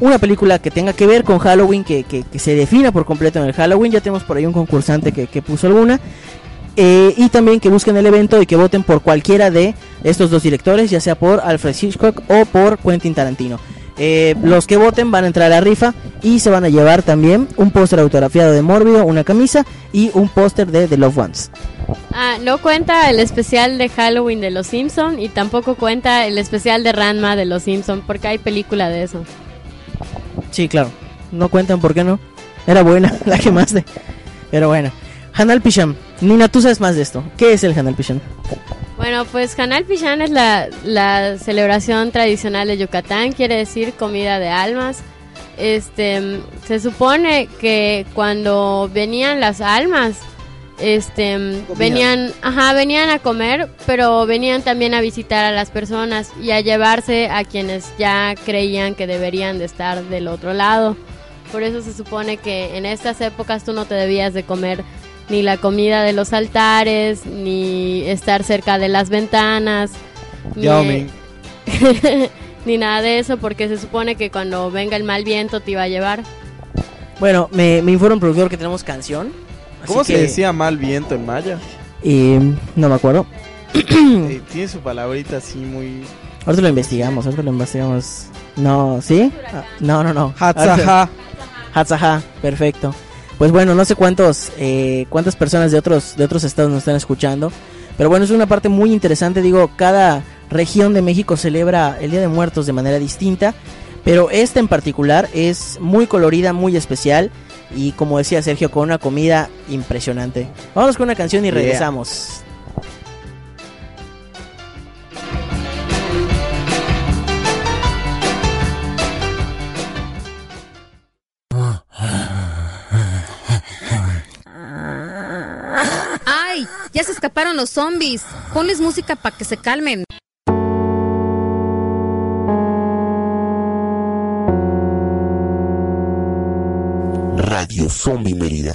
una película que tenga que ver con Halloween, que, que- que se defina por completo en el Halloween. Ya tenemos por ahí un concursante que, que puso alguna. Eh, y también que busquen el evento y que voten por cualquiera de estos dos directores, ya sea por Alfred Hitchcock o por Quentin Tarantino. Eh, los que voten van a entrar a la rifa y se van a llevar también un póster autografiado de Mórbido, una camisa y un póster de The Loved Ones. Ah, no cuenta el especial de Halloween de Los Simpson y tampoco cuenta el especial de Ranma de Los Simpson porque hay película de eso. Sí, claro. No cuentan, ¿por qué no? Era buena, [laughs] la que más de. Pero bueno. Hanal Pisham. Nina, tú sabes más de esto. ¿Qué es el Hanal Pisham? Bueno, pues Hanal Pichán es la, la celebración tradicional de Yucatán, quiere decir comida de almas. Este, se supone que cuando venían las almas, este, venían, ajá, venían a comer, pero venían también a visitar a las personas y a llevarse a quienes ya creían que deberían de estar del otro lado. Por eso se supone que en estas épocas tú no te debías de comer ni la comida de los altares, ni estar cerca de las ventanas, ni, [laughs] ni nada de eso, porque se supone que cuando venga el mal viento te iba a llevar. Bueno, me, me informa un productor que tenemos canción. ¿Cómo se que- decía mal viento en maya? Eh, no me acuerdo. Eh, tiene su palabrita así muy... Ahorita lo investigamos, ahorita lo investigamos. No, ¿sí? Ah, no, no, no. Hatzaha. Hatzaha, perfecto. Pues bueno, no sé cuántos, eh, cuántas personas de otros, de otros estados nos están escuchando. Pero bueno, es una parte muy interesante. Digo, cada región de México celebra el Día de Muertos de manera distinta. Pero esta en particular es muy colorida, muy especial. Y como decía Sergio, con una comida impresionante. Vamos con una canción y regresamos. Ya se escaparon los zombies. Ponles música para que se calmen. Radio Zombie Mérida.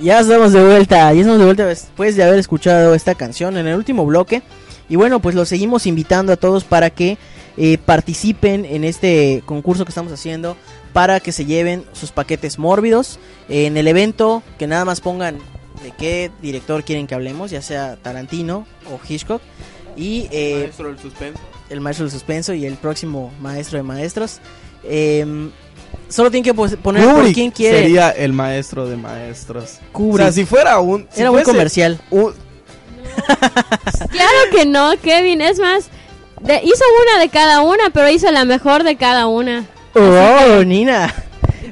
Ya estamos de vuelta, ya estamos de vuelta después de haber escuchado esta canción en el último bloque. Y bueno, pues los seguimos invitando a todos para que eh, participen en este concurso que estamos haciendo para que se lleven sus paquetes mórbidos en el evento, que nada más pongan de qué director quieren que hablemos, ya sea Tarantino o Hitchcock. Y eh, Maestro del suspenso. el maestro del suspenso y el próximo maestro de maestros. Em, solo tienen que poner por quién quiere. sería el maestro de maestros. Kubrick. O sea, si fuera un... si Era muy comercial. un- Claro que no, Kevin, es más, de- hizo una de cada una, pero hizo la mejor de cada una. Oh, Nina.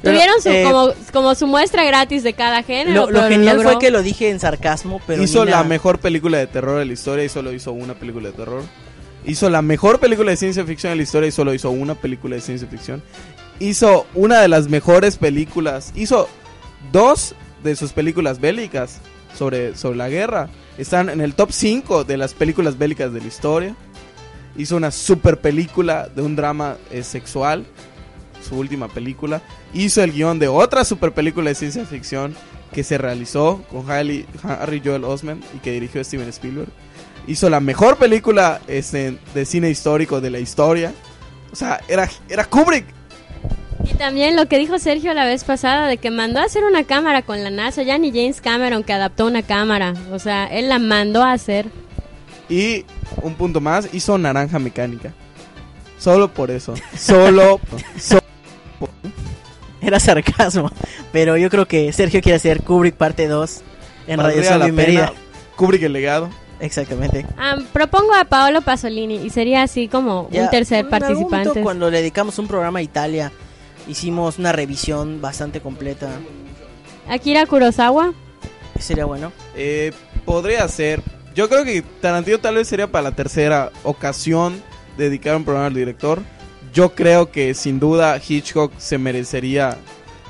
Tuvieron su, Eh, como, como su muestra gratis de cada género. Lo, lo genial logró. fue que lo dije en sarcasmo, pero hizo Nina- la mejor película de terror de la historia y solo hizo una película de terror. Hizo la mejor película de ciencia ficción de la historia y solo hizo una película de ciencia ficción. Hizo una de las mejores películas. Hizo dos de sus películas bélicas sobre, sobre la guerra. Están en el top 5 de las películas bélicas de la historia. Hizo una super película de un drama eh, sexual. Su última película. Hizo el guion de otra super película de ciencia ficción que se realizó con Harry, Harry Joel Osment y que dirigió Steven Spielberg. Hizo la mejor película este, de cine histórico de la historia. O sea, era, era Kubrick. Y también lo que dijo Sergio la vez pasada de que mandó a hacer una cámara con la NASA, ya ni James Cameron que adaptó una cámara, o sea, él la mandó a hacer. Y un punto más, hizo Naranja Mecánica. Solo por eso. Solo. [laughs] so- Era sarcasmo. Pero yo creo que Sergio quiere hacer Kubrick parte 2 en Radio la pena. Kubrick el legado. Exactamente. Ah, propongo a Paolo Pasolini y sería así como Ya, un tercer participante. Cuando le dedicamos un programa a Italia, hicimos una revisión bastante completa. Akira Kurosawa. Sería bueno. Eh, podría ser. Yo creo que Tarantino tal vez sería para la tercera ocasión dedicar un programa al director. Yo creo que sin duda Hitchcock se merecería.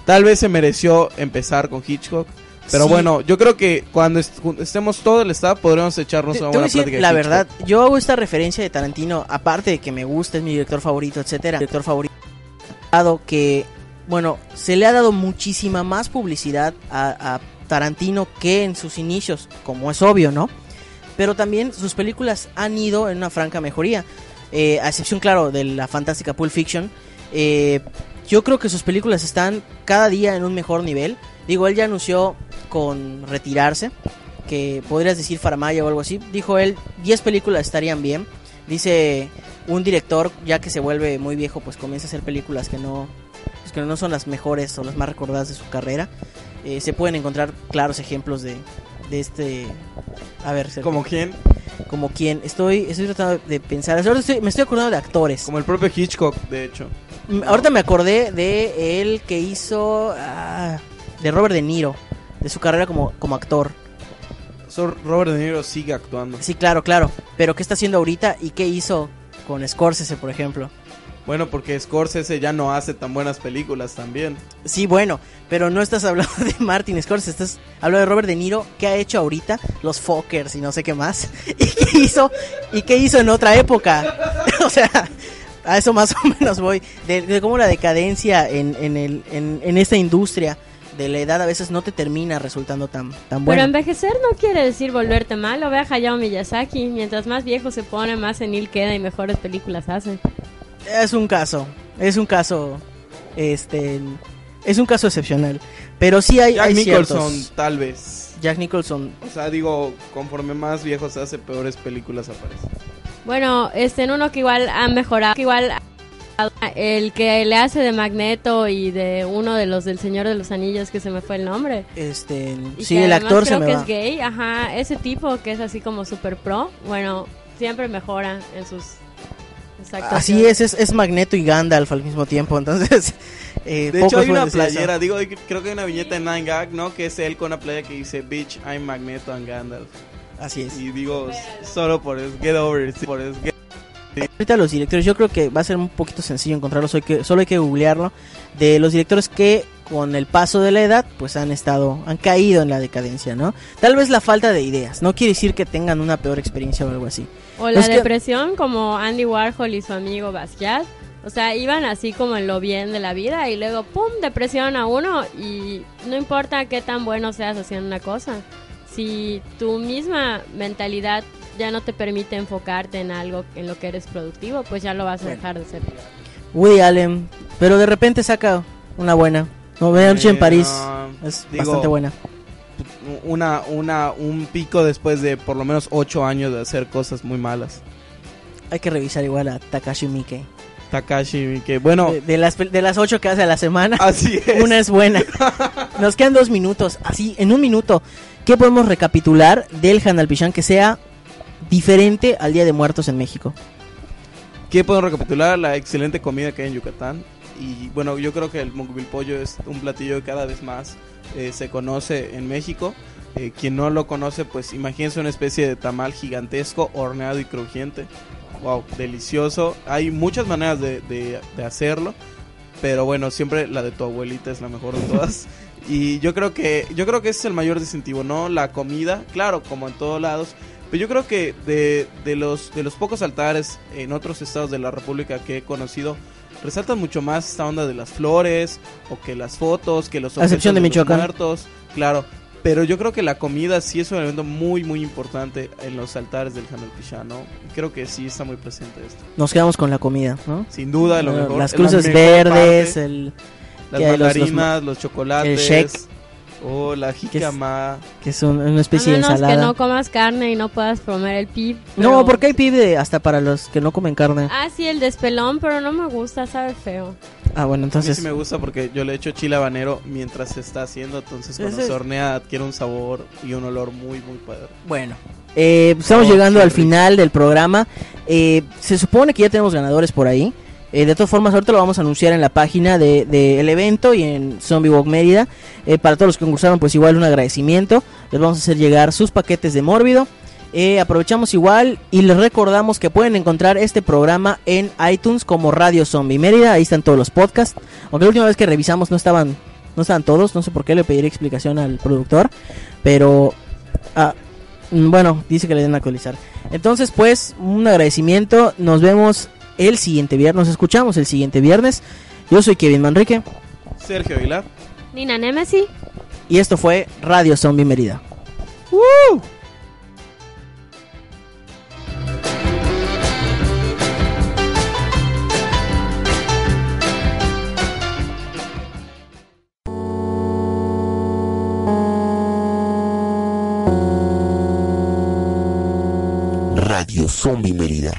Tal vez se mereció empezar con Hitchcock. Pero Sí. bueno, yo creo que cuando est- estemos todo el staff podremos echarnos Te- una a buena decir plática. de la Hitchcock. verdad, yo hago esta referencia de Tarantino, aparte de que me gusta, es mi director favorito, etcétera, director favorito, que, bueno, se le ha dado muchísima más publicidad a, a Tarantino que en sus inicios, como es obvio, ¿no? Pero también sus películas han ido en una franca mejoría, eh, a excepción, claro, de la fantástica Pulp Fiction. eh, yo creo que sus películas están cada día en un mejor nivel. Digo, él ya anunció con retirarse, que podrías decir Faramaya o algo así. Dijo él, 10 películas estarían bien. Dice un director, ya que se vuelve muy viejo, pues comienza a hacer películas que no, pues, que no son las mejores o las más recordadas de su carrera. Eh, se pueden encontrar claros ejemplos de, de este... A ver, Sergio. ¿Como quién? Como quién. Estoy, estoy tratando de pensar. Ahora estoy- me estoy acordando de actores. Como el propio Hitchcock, de hecho. Mm, Ahorita me acordé de él que hizo... ah, de Robert De Niro. De su carrera como, como actor. So- Robert De Niro sigue actuando. Sí, claro, claro. Pero ¿qué está haciendo ahorita y qué hizo con Scorsese, por ejemplo? Bueno, porque Scorsese ya no hace tan buenas películas también. Sí, bueno, pero no estás hablando de Martin Scorsese, estás hablando de Robert De Niro, ¿qué ha hecho ahorita? Los Fockers y no sé qué más. [laughs] ¿Y qué hizo? ¿Y qué hizo en otra época? [laughs] o sea, a eso más o menos voy. De, de cómo la decadencia en, en, el, en, en esta industria de la edad a veces no te termina resultando tan, tan Pero bueno. envejecer no quiere decir volverte malo. Ve a Hayao Miyazaki. Mientras más viejo se pone, más senil queda y mejores películas hace. Es un caso, es un caso, este, es un caso excepcional. Pero sí hay, Jack hay Nicholson, ciertos- tal vez. Jack Nicholson O sea, digo, conforme más viejo se hace, peores películas aparecen. Bueno, este en uno que igual ha mejorado, que igual ha- el que le hace de Magneto y de uno de los del Señor de los Anillos que se me fue el nombre. Este, Y sí, que el actor se creo me que va. es gay, ajá, ese tipo que es así como super pro, bueno, siempre mejora en sus exactos Así es, es, es Magneto y Gandalf al mismo tiempo, entonces... [laughs] eh, De hecho, hay una decir eso. playera, digo, creo que hay una viñeta en Nine Gag, ¿no? Que es él con una playa que dice, Bitch, I'm Magneto and Gandalf. Así es. Y digo, solo por eso, get over it, por eso, get- Ahorita los directores, yo creo que va a ser un poquito sencillo encontrarlos, hay que, solo hay que googlearlo, de los directores que con el paso de la edad, pues han estado, han caído en la decadencia, ¿no? Tal vez la falta de ideas, no quiere decir que tengan una peor experiencia o algo así. O la Es que- depresión como Andy Warhol y su amigo Basquiat. O sea, iban así como en lo bien de la vida y luego, ¡pum!, depresión a uno y no importa qué tan bueno seas haciendo una cosa. Si tu misma mentalidad ya no te permite enfocarte en algo en lo que eres productivo, pues ya lo vas a Bueno. dejar de ser. Woody Allen, pero de repente saca una buena. Noche en Eh, París no, es digo, bastante buena. Una, una, un pico después de por lo menos 8 años de hacer cosas muy malas. Hay que revisar igual a Takashi Miike. Takashi, que bueno, De, de las, de las ocho que hace a la semana, así [laughs] es. una es buena. [laughs] Nos quedan dos minutos. Así, en un minuto, ¿qué podemos recapitular del Hanal Pichán que sea diferente al Día de Muertos en México? ¿Qué puedo recapitular? La excelente comida que hay en Yucatán. Y bueno, yo creo que el pollo es un platillo que cada vez más eh, se conoce en México. Eh, quien no lo conoce, pues imagínense una especie de tamal gigantesco, horneado y crujiente. Wow, delicioso. Hay muchas maneras de, de- de hacerlo. Pero bueno, siempre la de tu abuelita es la mejor de todas. [laughs] y yo creo que yo creo que ese es el mayor distintivo, ¿no? La comida, claro, como en todos lados. Pero yo creo que de, de los, de los pocos altares en otros estados de la República que he conocido, resaltan mucho más esta onda de las flores, o que las fotos, que los excepción de los Michoacán. muertos, claro. Pero yo creo que la comida sí es un elemento muy, muy importante en los altares del Hanal Pichá, ¿no? Creo que sí está muy presente esto. Nos quedamos con la comida, ¿no? Sin duda, lo mejor. Las es la cruces verdes, parte. el, las hay los- los mandarinas, los, chocolates, el shake. O la jícama. que es un- una A especie de menos que ensalada. no comas carne y no puedas comer el pib. No, porque hay pibe hasta para los que no comen carne. Ah, sí, el despelón, pero no me gusta, sabe feo. Ah, bueno, a mí entonces... sí me gusta porque yo le echo chile habanero mientras se está haciendo, entonces cuando Ese se es- hornea adquiere un sabor y un olor muy, muy padre. Bueno, eh, estamos Oh, llegando al rico. final del programa. Eh, se supone que ya tenemos ganadores por ahí. Eh, de todas formas, ahorita lo vamos a anunciar en la página del de, el evento y en Zombie Walk Mérida. Eh, para todos los que concursaron, pues igual un agradecimiento. Les vamos a hacer llegar sus paquetes de Mórbido. Eh, aprovechamos igual y les recordamos que pueden encontrar este programa en iTunes como Radio Zombie Mérida. Ahí están todos los podcasts. Aunque la última vez que revisamos no estaban no estaban todos, no sé por qué le pediré explicación al productor, pero ah, mm, bueno, dice que le den a actualizar. Entonces, pues, un agradecimiento, nos vemos el siguiente viernes, nos escuchamos el siguiente viernes. Yo soy Kevin Manrique Sergio Aguilar. Nina Nemesi. y esto fue Radio Zombie Merida. Radio Zombie Mérida.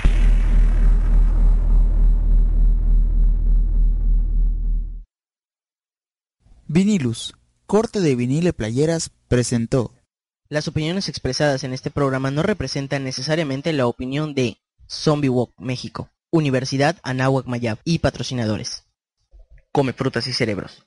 Vinilus, corte de vinil y playeras, presentó. Las opiniones expresadas en este programa no representan necesariamente la opinión de Zombie Walk México, Universidad Anáhuac Mayab y patrocinadores. Come frutas y cerebros.